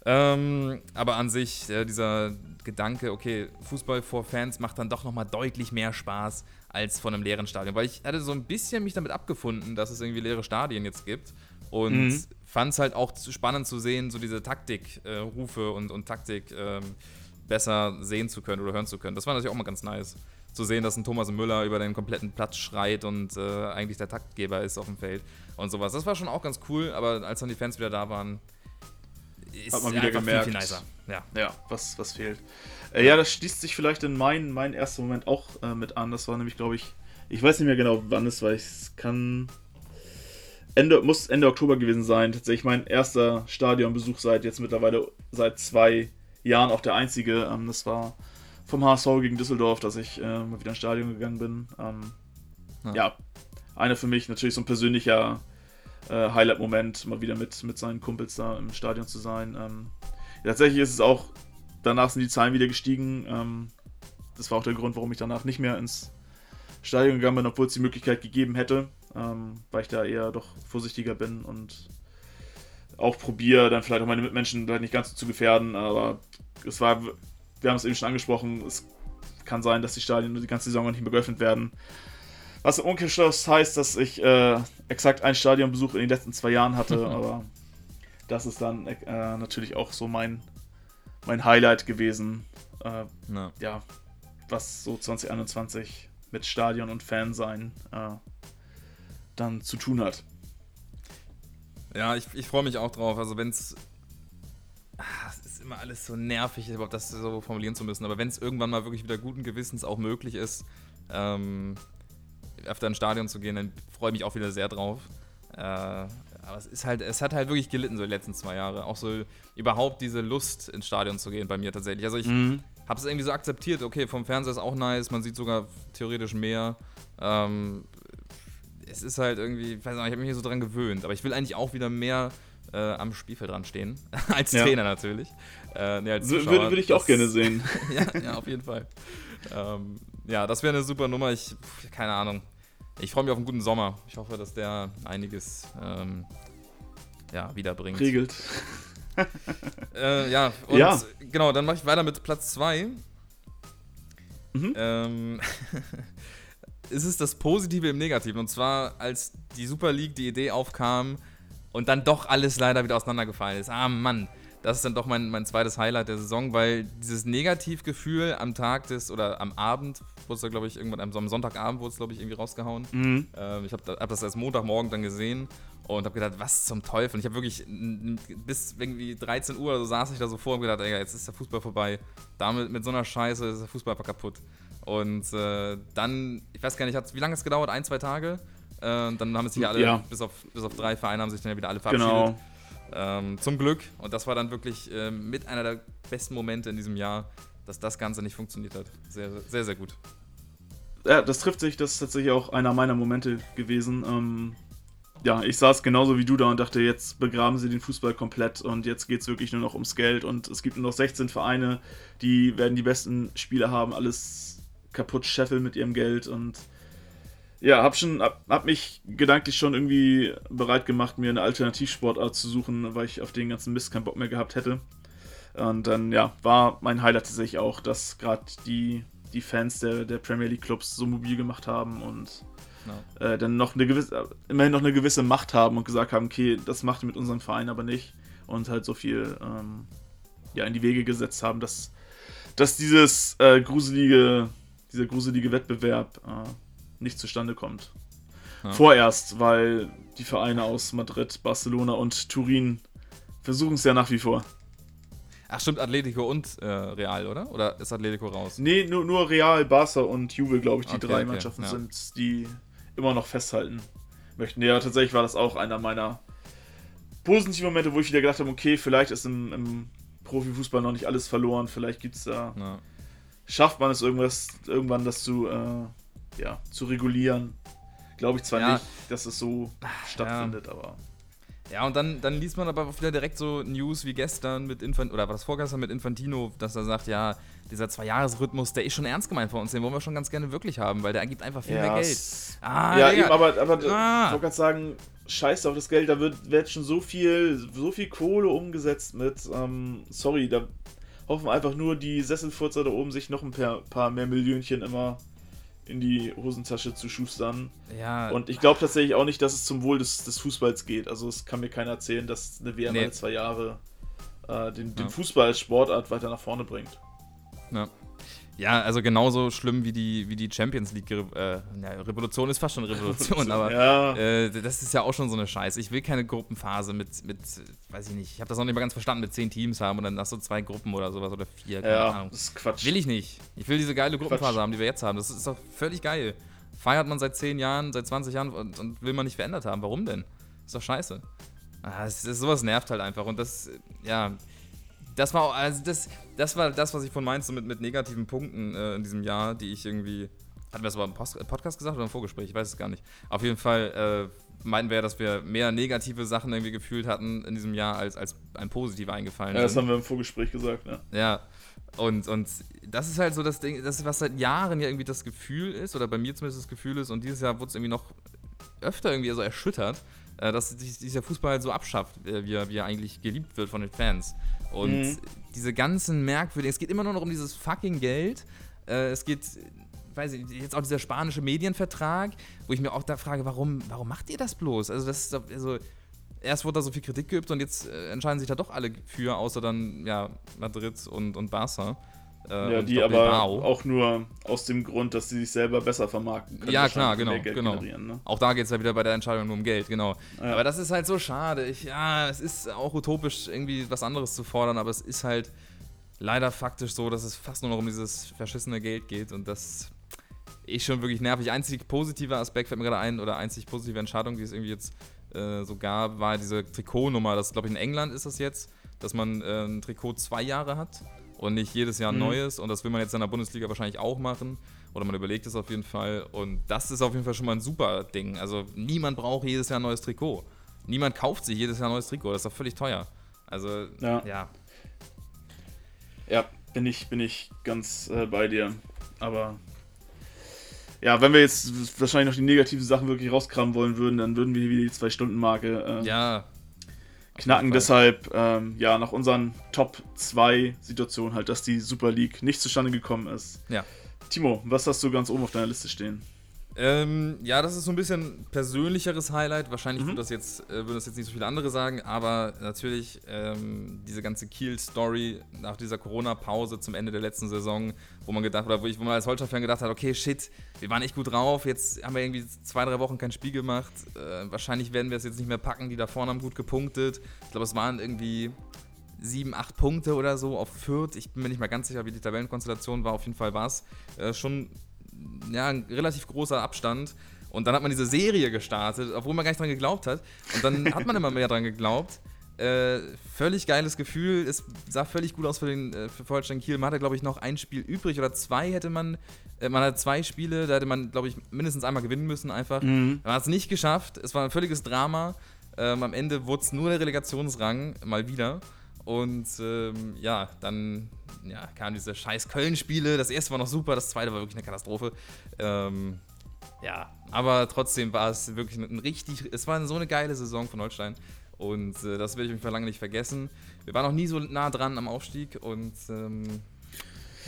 Ähm, aber an sich, äh, dieser Gedanke, okay, Fußball vor Fans macht dann doch nochmal deutlich mehr Spaß als von einem leeren Stadion. Weil ich hatte so ein bisschen mich damit abgefunden, dass es irgendwie leere Stadien jetzt gibt. Und mhm. fand es halt auch spannend zu sehen, so diese Taktikrufe äh, und, und Taktik ähm, besser sehen zu können oder hören zu können. Das war natürlich auch mal ganz nice. Zu sehen, dass ein Thomas Müller über den kompletten Platz schreit und äh, eigentlich der Taktgeber ist auf dem Feld und sowas. Das war schon auch ganz cool, aber als dann die Fans wieder da waren, ist Hat man wieder gemerkt. Viel, viel nicer. Ja, ja was, was fehlt. Äh, ja, das schließt sich vielleicht in meinen mein ersten Moment auch äh, mit an. Das war nämlich, glaube ich, ich weiß nicht mehr genau, wann es war. Ich kann Ende, muss Ende Oktober gewesen sein. Tatsächlich mein erster Stadionbesuch seit jetzt mittlerweile seit zwei Jahren auch der einzige. Ähm, das war vom HSV gegen Düsseldorf, dass ich äh, mal wieder ins Stadion gegangen bin. Ähm, ja. ja, einer für mich natürlich so ein persönlicher äh, Highlight-Moment, mal wieder mit, mit seinen Kumpels da im Stadion zu sein. Ähm, tatsächlich ist es auch, danach sind die Zahlen wieder gestiegen. Ähm, das war auch der Grund, warum ich danach nicht mehr ins Stadion gegangen bin, obwohl es die Möglichkeit gegeben hätte, ähm, weil ich da eher doch vorsichtiger bin und auch probiere, dann vielleicht auch meine Mitmenschen vielleicht nicht ganz so zu gefährden. Aber es war, wir haben es eben schon angesprochen, es kann sein, dass die Stadien die ganze Saison nicht mehr geöffnet werden. Was im Umkehrschluss heißt, dass ich äh, exakt einen Stadionbesuch in den letzten zwei Jahren hatte, aber das ist dann äh, natürlich auch so mein, mein Highlight gewesen. Äh, ja, was so 2021 mit Stadion und Fansein äh, dann zu tun hat. Ja, ich, ich freue mich auch drauf. Also wenn es. Immer alles so nervig, überhaupt das so formulieren zu müssen. Aber wenn es irgendwann mal wirklich wieder guten Gewissens auch möglich ist, ähm, öfter ins Stadion zu gehen, dann freue ich mich auch wieder sehr drauf. Äh, aber es ist halt, es hat halt wirklich gelitten, so die letzten zwei Jahre. Auch so überhaupt diese Lust ins Stadion zu gehen bei mir tatsächlich. Also ich mhm. habe es irgendwie so akzeptiert, okay, vom Fernseher ist auch nice, man sieht sogar theoretisch mehr. Ähm, es ist halt irgendwie, ich weiß nicht, ich habe mich hier so dran gewöhnt, aber ich will eigentlich auch wieder mehr äh, am Spielfeld dran stehen. als ja. Trainer natürlich. Äh, nee, als Würde, würde ich das, auch gerne sehen. ja, ja, auf jeden Fall. Ähm, ja, das wäre eine super Nummer. Ich, keine Ahnung. Ich freue mich auf einen guten Sommer. Ich hoffe, dass der einiges ähm, ja, wiederbringt. Regelt. äh, ja, und ja. genau, dann mache ich weiter mit Platz 2. Mhm. Ähm, es ist das Positive im Negativen. Und zwar, als die Super League die Idee aufkam und dann doch alles leider wieder auseinandergefallen ist. Ah, Mann das ist dann doch mein, mein zweites Highlight der Saison, weil dieses Negativgefühl am Tag des oder am Abend, wurde es da glaube ich irgendwann am Sonntagabend wurde es glaube ich irgendwie rausgehauen. Mhm. Ähm, ich habe hab das erst Montagmorgen dann gesehen und habe gedacht, was zum Teufel. Und ich habe wirklich bis irgendwie 13 Uhr so saß ich da so vor und gedacht, ey, jetzt ist der Fußball vorbei. Damit mit so einer Scheiße ist der Fußball einfach kaputt. Und äh, dann, ich weiß gar nicht, wie lange es gedauert? Ein, zwei Tage? Äh, dann haben sich alle, ja. bis, auf, bis auf drei Vereine, haben sich dann ja wieder alle verabschiedet. Genau. Ähm, zum Glück. Und das war dann wirklich äh, mit einer der besten Momente in diesem Jahr, dass das Ganze nicht funktioniert hat. Sehr, sehr, sehr gut. Ja, das trifft sich. Das ist tatsächlich auch einer meiner Momente gewesen. Ähm, ja, ich saß genauso wie du da und dachte, jetzt begraben sie den Fußball komplett und jetzt geht es wirklich nur noch ums Geld und es gibt nur noch 16 Vereine, die werden die besten Spieler haben, alles kaputt scheffeln mit ihrem Geld und ja, hab schon, hab, hab, mich gedanklich schon irgendwie bereit gemacht, mir eine Alternativsportart zu suchen, weil ich auf den ganzen Mist keinen Bock mehr gehabt hätte. Und dann, ja, war mein Highlight tatsächlich auch, dass gerade die, die Fans der, der Premier League Clubs so mobil gemacht haben und no. äh, dann noch eine gewisse, immerhin noch eine gewisse Macht haben und gesagt haben, okay, das macht ihr mit unserem Verein aber nicht. Und halt so viel ähm, ja, in die Wege gesetzt haben, dass, dass dieses äh, gruselige, dieser gruselige Wettbewerb äh, nicht zustande kommt. Ja. Vorerst, weil die Vereine aus Madrid, Barcelona und Turin versuchen es ja nach wie vor. Ach stimmt, Atletico und äh, Real, oder? Oder ist Atletico raus? Nee, nur, nur Real, Barca und Juve, glaube ich, die okay, drei okay, Mannschaften ja. sind, die immer noch festhalten möchten. Ja, tatsächlich war das auch einer meiner positiven Momente, wo ich wieder gedacht habe, okay, vielleicht ist im, im Profifußball noch nicht alles verloren, vielleicht gibt es da. Ja. Schafft man es irgendwas, irgendwann das zu, äh, ja, zu regulieren. Glaube ich zwar ja. nicht, dass es so stattfindet, ja. aber. Ja, und dann, dann liest man aber auch wieder direkt so News wie gestern mit Infantino, oder was vorgestern mit Infantino, dass er sagt, ja, dieser Zwei-Jahres-Rhythmus, der ist schon ernst gemeint von uns, den wollen wir schon ganz gerne wirklich haben, weil der ergibt einfach viel ja, mehr Geld. Ah, ja, eben, aber, aber ah. ich wollte gerade sagen, scheiß auf das Geld, da wird, wird schon so viel, so viel Kohle umgesetzt mit, ähm, sorry, da hoffen einfach nur die Sesselfurzer da oben sich noch ein paar, paar mehr Millionchen immer in die Hosentasche zu schustern. Ja. Und ich glaube tatsächlich auch nicht, dass es zum Wohl des, des Fußballs geht. Also es kann mir keiner erzählen, dass eine WM nee. alle zwei Jahre äh, den, den Fußball als Sportart weiter nach vorne bringt. Ja. Ja, also genauso schlimm wie die, wie die Champions League. Äh, ja, Revolution ist fast schon Revolution, aber ja. äh, das ist ja auch schon so eine Scheiße. Ich will keine Gruppenphase mit, mit weiß ich nicht, ich habe das noch nicht mal ganz verstanden, mit zehn Teams haben und dann hast du zwei Gruppen oder sowas oder vier. Keine ja, Ahnung. das ist Quatsch. Will ich nicht. Ich will diese geile Gruppenphase Quatsch. haben, die wir jetzt haben. Das ist doch völlig geil. Feiert man seit zehn Jahren, seit 20 Jahren und, und will man nicht verändert haben. Warum denn? Ist doch scheiße. Ah, das, das, sowas nervt halt einfach und das, ja das war also das, das war das, was ich von meinst, so mit, mit negativen Punkten äh, in diesem Jahr, die ich irgendwie. Hatten wir das aber im Post Podcast gesagt oder im Vorgespräch? Ich weiß es gar nicht. Auf jeden Fall äh, meinten wir, dass wir mehr negative Sachen irgendwie gefühlt hatten in diesem Jahr, als, als ein positiver eingefallen Ja, das sind. haben wir im Vorgespräch gesagt, ne? Ja. Und, und das ist halt so das Ding, das ist, was seit Jahren ja irgendwie das Gefühl ist, oder bei mir zumindest das Gefühl ist, und dieses Jahr wurde es irgendwie noch öfter irgendwie so erschüttert, äh, dass sich dieser Fußball halt so abschafft, äh, wie, er, wie er eigentlich geliebt wird von den Fans. Und mhm. diese ganzen merkwürdigen, es geht immer nur noch um dieses fucking Geld. Äh, es geht, weiß ich, jetzt auch dieser spanische Medienvertrag, wo ich mir auch da frage, warum, warum macht ihr das bloß? Also, das ist doch, also, erst wurde da so viel Kritik geübt und jetzt äh, entscheiden sich da doch alle für, außer dann, ja, Madrid und, und Barca. Äh, ja, die aber Bilbao. auch nur aus dem Grund, dass sie sich selber besser vermarkten können. Ja, klar, genau. genau. Ne? Auch da geht es ja wieder bei der Entscheidung nur um Geld, genau. Ja. Aber das ist halt so schade. Ich, ja, es ist auch utopisch, irgendwie was anderes zu fordern, aber es ist halt leider faktisch so, dass es fast nur noch um dieses verschissene Geld geht und das ist schon wirklich nervig. Einzig positiver Aspekt fällt mir gerade ein, oder einzig positive Entscheidung, die es irgendwie jetzt äh, so gab, war diese Trikotnummer. Das glaube ich in England ist das jetzt, dass man äh, ein Trikot zwei Jahre hat und nicht jedes Jahr ein mhm. neues. Und das will man jetzt in der Bundesliga wahrscheinlich auch machen. Oder man überlegt es auf jeden Fall. Und das ist auf jeden Fall schon mal ein super Ding. Also niemand braucht jedes Jahr ein neues Trikot. Niemand kauft sich jedes Jahr ein neues Trikot. Das ist doch völlig teuer. Also, ja. Ja, ja bin, ich, bin ich ganz äh, bei dir. Aber ja, wenn wir jetzt wahrscheinlich noch die negativen Sachen wirklich rauskramen wollen würden, dann würden wir wieder die Zwei-Stunden-Marke äh, ja, knacken. Deshalb, ähm, ja, nach unseren Top 2 Situationen halt, dass die Super League nicht zustande gekommen ist. Ja. Timo, was hast du ganz oben auf deiner Liste stehen? Ähm, ja, das ist so ein bisschen persönlicheres Highlight. Wahrscheinlich mhm. würden, das jetzt, äh, würden das jetzt nicht so viele andere sagen, aber natürlich ähm, diese ganze Kiel-Story nach dieser Corona-Pause zum Ende der letzten Saison, wo man gedacht, oder wo, ich, wo man als Holster-Fan gedacht hat, okay, shit, wir waren echt gut drauf, jetzt haben wir irgendwie zwei, drei Wochen kein Spiel gemacht. Äh, wahrscheinlich werden wir es jetzt nicht mehr packen, die da vorne haben gut gepunktet. Ich glaube, es waren irgendwie sieben, acht Punkte oder so auf Fürth. Ich bin mir nicht mal ganz sicher, wie die Tabellenkonstellation war. Auf jeden Fall war es äh, schon ja, ein relativ großer Abstand. Und dann hat man diese Serie gestartet, obwohl man gar nicht dran geglaubt hat. Und dann hat man immer mehr dran geglaubt. Äh, völlig geiles Gefühl. Es sah völlig gut aus für, den, äh, für Holstein Kiel. Man hatte, glaube ich, noch ein Spiel übrig oder zwei hätte man. Äh, man hatte zwei Spiele, da hätte man, glaube ich, mindestens einmal gewinnen müssen einfach. Mhm. Man hat es nicht geschafft. Es war ein völliges Drama. Ähm, am Ende wurde es nur der Relegationsrang, mal wieder. Und ähm, ja, dann ja, kamen diese scheiß Köln-Spiele. Das erste war noch super, das zweite war wirklich eine Katastrophe. Ähm, ja, aber trotzdem war es wirklich ein richtig, es war so eine geile Saison von Holstein. Und äh, das will ich auf jeden Fall lange nicht vergessen. Wir waren noch nie so nah dran am Aufstieg und ähm,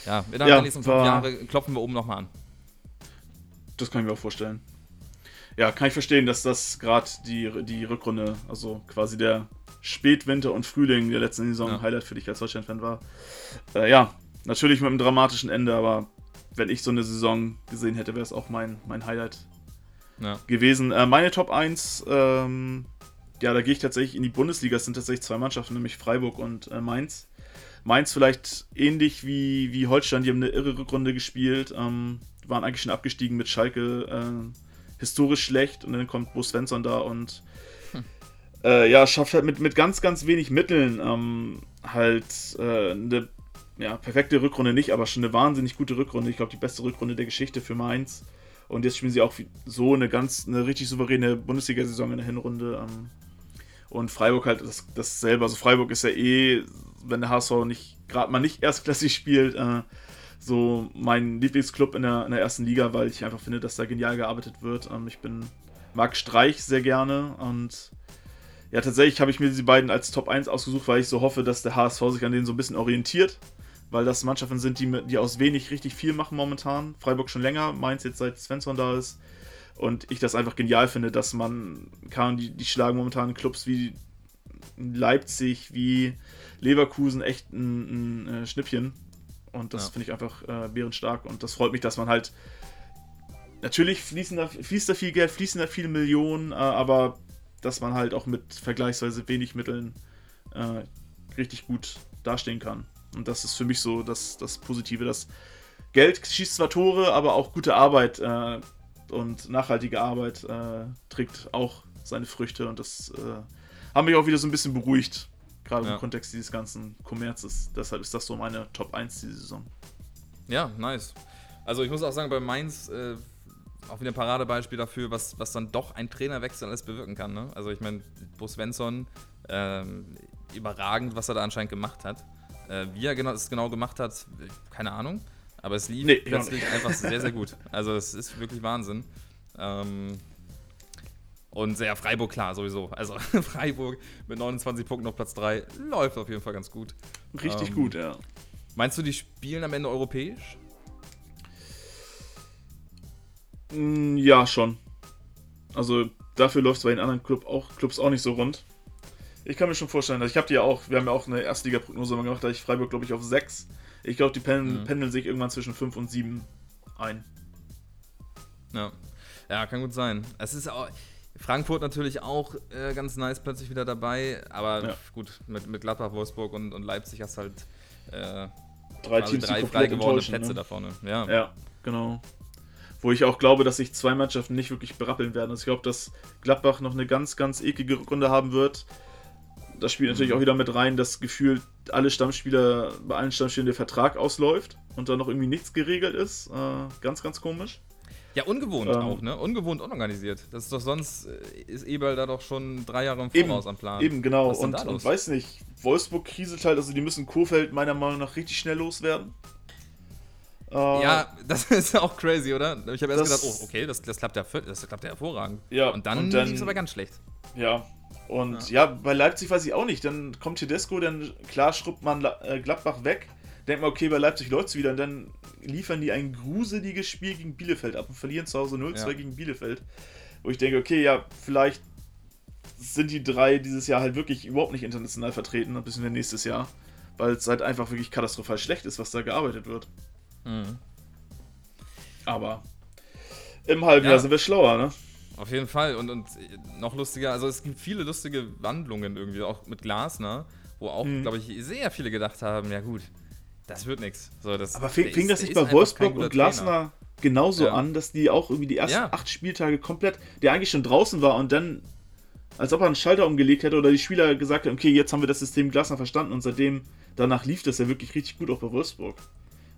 ja, innerhalb ja, der nächsten fünf Jahre klopfen wir oben nochmal an. Das kann ich mir auch vorstellen. Ja, kann ich verstehen, dass das gerade die, die Rückrunde, also quasi der Spätwinter und Frühling der letzten Saison ja. Highlight für dich als Deutschland-Fan war. Äh, ja, natürlich mit einem dramatischen Ende, aber wenn ich so eine Saison gesehen hätte, wäre es auch mein, mein Highlight ja. gewesen. Äh, meine Top 1, ähm, ja, da gehe ich tatsächlich in die Bundesliga. Es sind tatsächlich zwei Mannschaften, nämlich Freiburg und äh, Mainz. Mainz vielleicht ähnlich wie, wie Holstein, die haben eine irre Rückrunde gespielt, ähm, waren eigentlich schon abgestiegen mit Schalke, äh, historisch schlecht und dann kommt Bo Svensson da und. Äh, ja, schafft halt mit, mit ganz, ganz wenig Mitteln ähm, halt äh, eine ja, perfekte Rückrunde nicht, aber schon eine wahnsinnig gute Rückrunde. Ich glaube, die beste Rückrunde der Geschichte für Mainz. Und jetzt spielen sie auch so eine ganz, eine richtig souveräne Bundesliga-Saison in der Hinrunde. Ähm, und Freiburg halt das, dasselbe. Also Freiburg ist ja eh, wenn der HSV nicht gerade mal nicht erstklassig spielt, äh, so mein Lieblingsclub in der, in der ersten Liga, weil ich einfach finde, dass da genial gearbeitet wird. Ähm, ich bin mag Streich sehr gerne und ja, tatsächlich habe ich mir diese beiden als Top 1 ausgesucht, weil ich so hoffe, dass der HSV sich an denen so ein bisschen orientiert weil das Mannschaften sind, die, die aus wenig richtig viel machen momentan. Freiburg schon länger, Mainz jetzt seit Svensson da ist. Und ich das einfach genial finde, dass man kann, die, die schlagen momentan Clubs wie Leipzig, wie Leverkusen echt ein, ein, äh, Schnippchen. Und das ja. finde ich einfach äh, bärenstark. Und das freut mich, dass man halt. Natürlich fließen da, fließt da viel Geld, fließen da viele Millionen, äh, aber dass man halt auch mit vergleichsweise wenig Mitteln äh, richtig gut dastehen kann. Und das ist für mich so das, das Positive. Das Geld schießt zwar Tore, aber auch gute Arbeit äh, und nachhaltige Arbeit äh, trägt auch seine Früchte. Und das äh, haben mich auch wieder so ein bisschen beruhigt, gerade ja. im Kontext dieses ganzen Kommerzes. Deshalb ist das so meine Top 1 diese Saison. Ja, nice. Also ich muss auch sagen, bei Mainz äh, auch wieder ein Paradebeispiel dafür, was, was dann doch ein Trainerwechsel alles bewirken kann. Ne? Also ich meine, Bo Svensson, ähm, überragend, was er da anscheinend gemacht hat. Äh, wie er genau, es genau gemacht hat, keine Ahnung. Aber es lief nee, plötzlich einfach sehr, sehr gut. Also es ist wirklich Wahnsinn. Ähm, und sehr Freiburg, klar, sowieso. Also Freiburg mit 29 Punkten auf Platz 3 läuft auf jeden Fall ganz gut. Richtig ähm, gut, ja. Meinst du, die spielen am Ende europäisch? Ja, schon. Also dafür läuft es bei den anderen Club auch, Clubs auch nicht so rund. Ich kann mir schon vorstellen, ich habe die ja auch, wir haben ja auch eine Erstliga-Prognose gemacht, da ich Freiburg, glaube ich, auf 6. Ich glaube, die pendeln, mhm. pendeln sich irgendwann zwischen 5 und 7 ein. Ja. Ja, kann gut sein. Es ist auch. Frankfurt natürlich auch äh, ganz nice plötzlich wieder dabei, aber ja. gut, mit, mit Gladbach, Wolfsburg und, und Leipzig hast halt äh, drei Teams, drei frei gewordene Plätze ne? da vorne. Ja. ja, genau. Wo ich auch glaube, dass sich zwei Mannschaften nicht wirklich berappeln werden. Also ich glaube, dass Gladbach noch eine ganz, ganz eklige Runde haben wird das spielt natürlich auch wieder mit rein, dass gefühlt alle Stammspieler, bei allen Stammspielern der Vertrag ausläuft und da noch irgendwie nichts geregelt ist. Äh, ganz, ganz komisch. Ja, ungewohnt ähm, auch, ne? Ungewohnt unorganisiert. Das ist doch sonst, äh, ist Eberl da doch schon drei Jahre im Voraus eben, am Plan. Eben, genau. Und, und weiß nicht, Wolfsburg kriselt halt, also die müssen Kofeld meiner Meinung nach richtig schnell loswerden. Äh, ja, das ist auch crazy, oder? Ich habe erst gedacht, oh, okay, das, das, klappt ja, das klappt ja hervorragend. Ja, und dann, dann lief es aber ganz schlecht. Ja, und ja. ja. bei Leipzig weiß ich auch nicht. Dann kommt Tedesco, dann klar schrubbt man äh, Gladbach weg. Denkt man, okay, bei Leipzig läuft es wieder. Und dann liefern die ein gruseliges Spiel gegen Bielefeld ab und verlieren zu Hause 0-2 ja. gegen Bielefeld. Wo ich denke, okay, ja, vielleicht sind die drei dieses Jahr halt wirklich überhaupt nicht international vertreten, bis in nächstes Jahr. Weil es halt einfach wirklich katastrophal schlecht ist, was da gearbeitet wird. Mhm. Aber im halben ja. Jahr sind wir schlauer, ne? Auf jeden Fall. Und, und noch lustiger, also es gibt viele lustige Wandlungen irgendwie, auch mit Glasner, wo auch, mhm. glaube ich, sehr viele gedacht haben, ja gut, das wird nichts. So, Aber fing, fing das nicht bei Wolfsburg und Glasner Trainer. genauso ja. an, dass die auch irgendwie die ersten ja. acht Spieltage komplett, der eigentlich schon draußen war und dann, als ob er einen Schalter umgelegt hätte oder die Spieler gesagt haben, okay, jetzt haben wir das System Glasner verstanden und seitdem, danach lief das ja wirklich richtig gut auch bei Wolfsburg.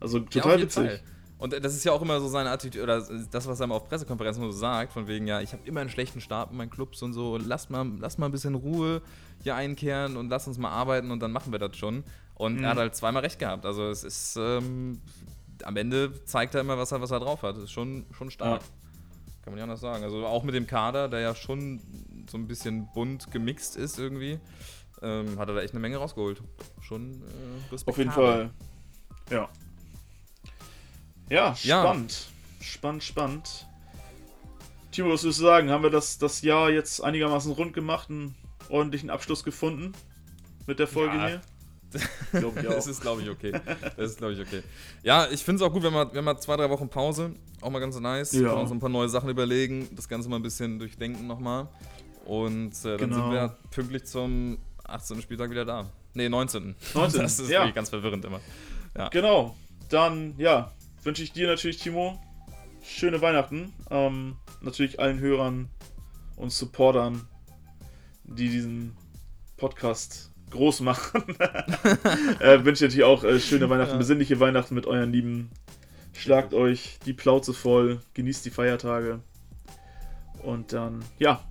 Also total ja, witzig. Fall. Und das ist ja auch immer so seine Attitüde, oder das, was er immer auf Pressekonferenzen so sagt, von wegen, ja, ich habe immer einen schlechten Start in meinen Clubs und so, lass mal, lass mal ein bisschen Ruhe hier einkehren und lass uns mal arbeiten und dann machen wir das schon. Und mhm. er hat halt zweimal recht gehabt. Also es ist, ähm, am Ende zeigt er immer, was er, was er drauf hat. Das ist schon, schon stark. Ja. Kann man nicht anders sagen. Also auch mit dem Kader, der ja schon so ein bisschen bunt gemixt ist irgendwie, ähm, hat er da echt eine Menge rausgeholt. Schon äh, Auf jeden Fall. Ja. Ja, spannend. Ja. Spannend, spannend. Timo, was würdest du sagen? Haben wir das, das Jahr jetzt einigermaßen rund gemacht, einen ordentlichen Abschluss gefunden mit der Folge ja. hier? das ist, glaube ich, okay. Das ist, glaube ich, okay. Ja, ich finde es auch gut, wenn wir, wenn wir zwei, drei Wochen Pause, auch mal ganz nice. Ja. uns ein paar neue Sachen überlegen, das Ganze mal ein bisschen durchdenken nochmal. Und äh, dann genau. sind wir pünktlich zum 18. Spieltag wieder da. Nee, 19. 19. Das ist ja. wirklich ganz verwirrend immer. Ja. Genau. Dann, ja, wünsche ich dir natürlich, Timo, schöne Weihnachten. Ähm, natürlich allen Hörern und Supportern, die diesen Podcast groß machen. äh, wünsche ich natürlich auch äh, schöne Weihnachten, ja. besinnliche Weihnachten mit euren Lieben. Schlagt euch die Plauze voll, genießt die Feiertage. Und dann, ja.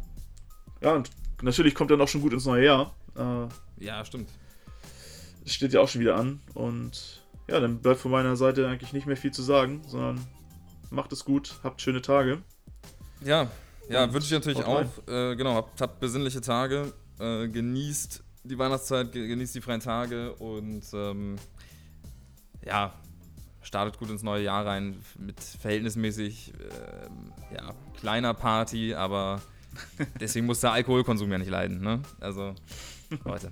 Ja, und natürlich kommt dann auch schon gut ins neue Jahr. Äh, ja, stimmt. Steht ja auch schon wieder an. Und ja, dann bleibt von meiner Seite eigentlich nicht mehr viel zu sagen, sondern macht es gut, habt schöne Tage. Ja, ja, wünsche ich natürlich auch. Äh, genau, habt, habt, besinnliche Tage, äh, genießt die Weihnachtszeit, genießt die freien Tage und ähm, ja, startet gut ins neue Jahr rein mit verhältnismäßig äh, ja, kleiner Party, aber deswegen muss der Alkoholkonsum ja nicht leiden. Ne? Also, Leute.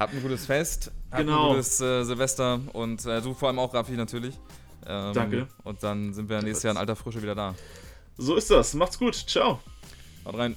Habt ein gutes Fest, habt genau. ein gutes äh, Silvester und äh, du vor allem auch, Raffi, natürlich. Ähm, Danke. Und dann sind wir nächstes Jahr in alter Frische wieder da. So ist das. Macht's gut. Ciao. Haut rein.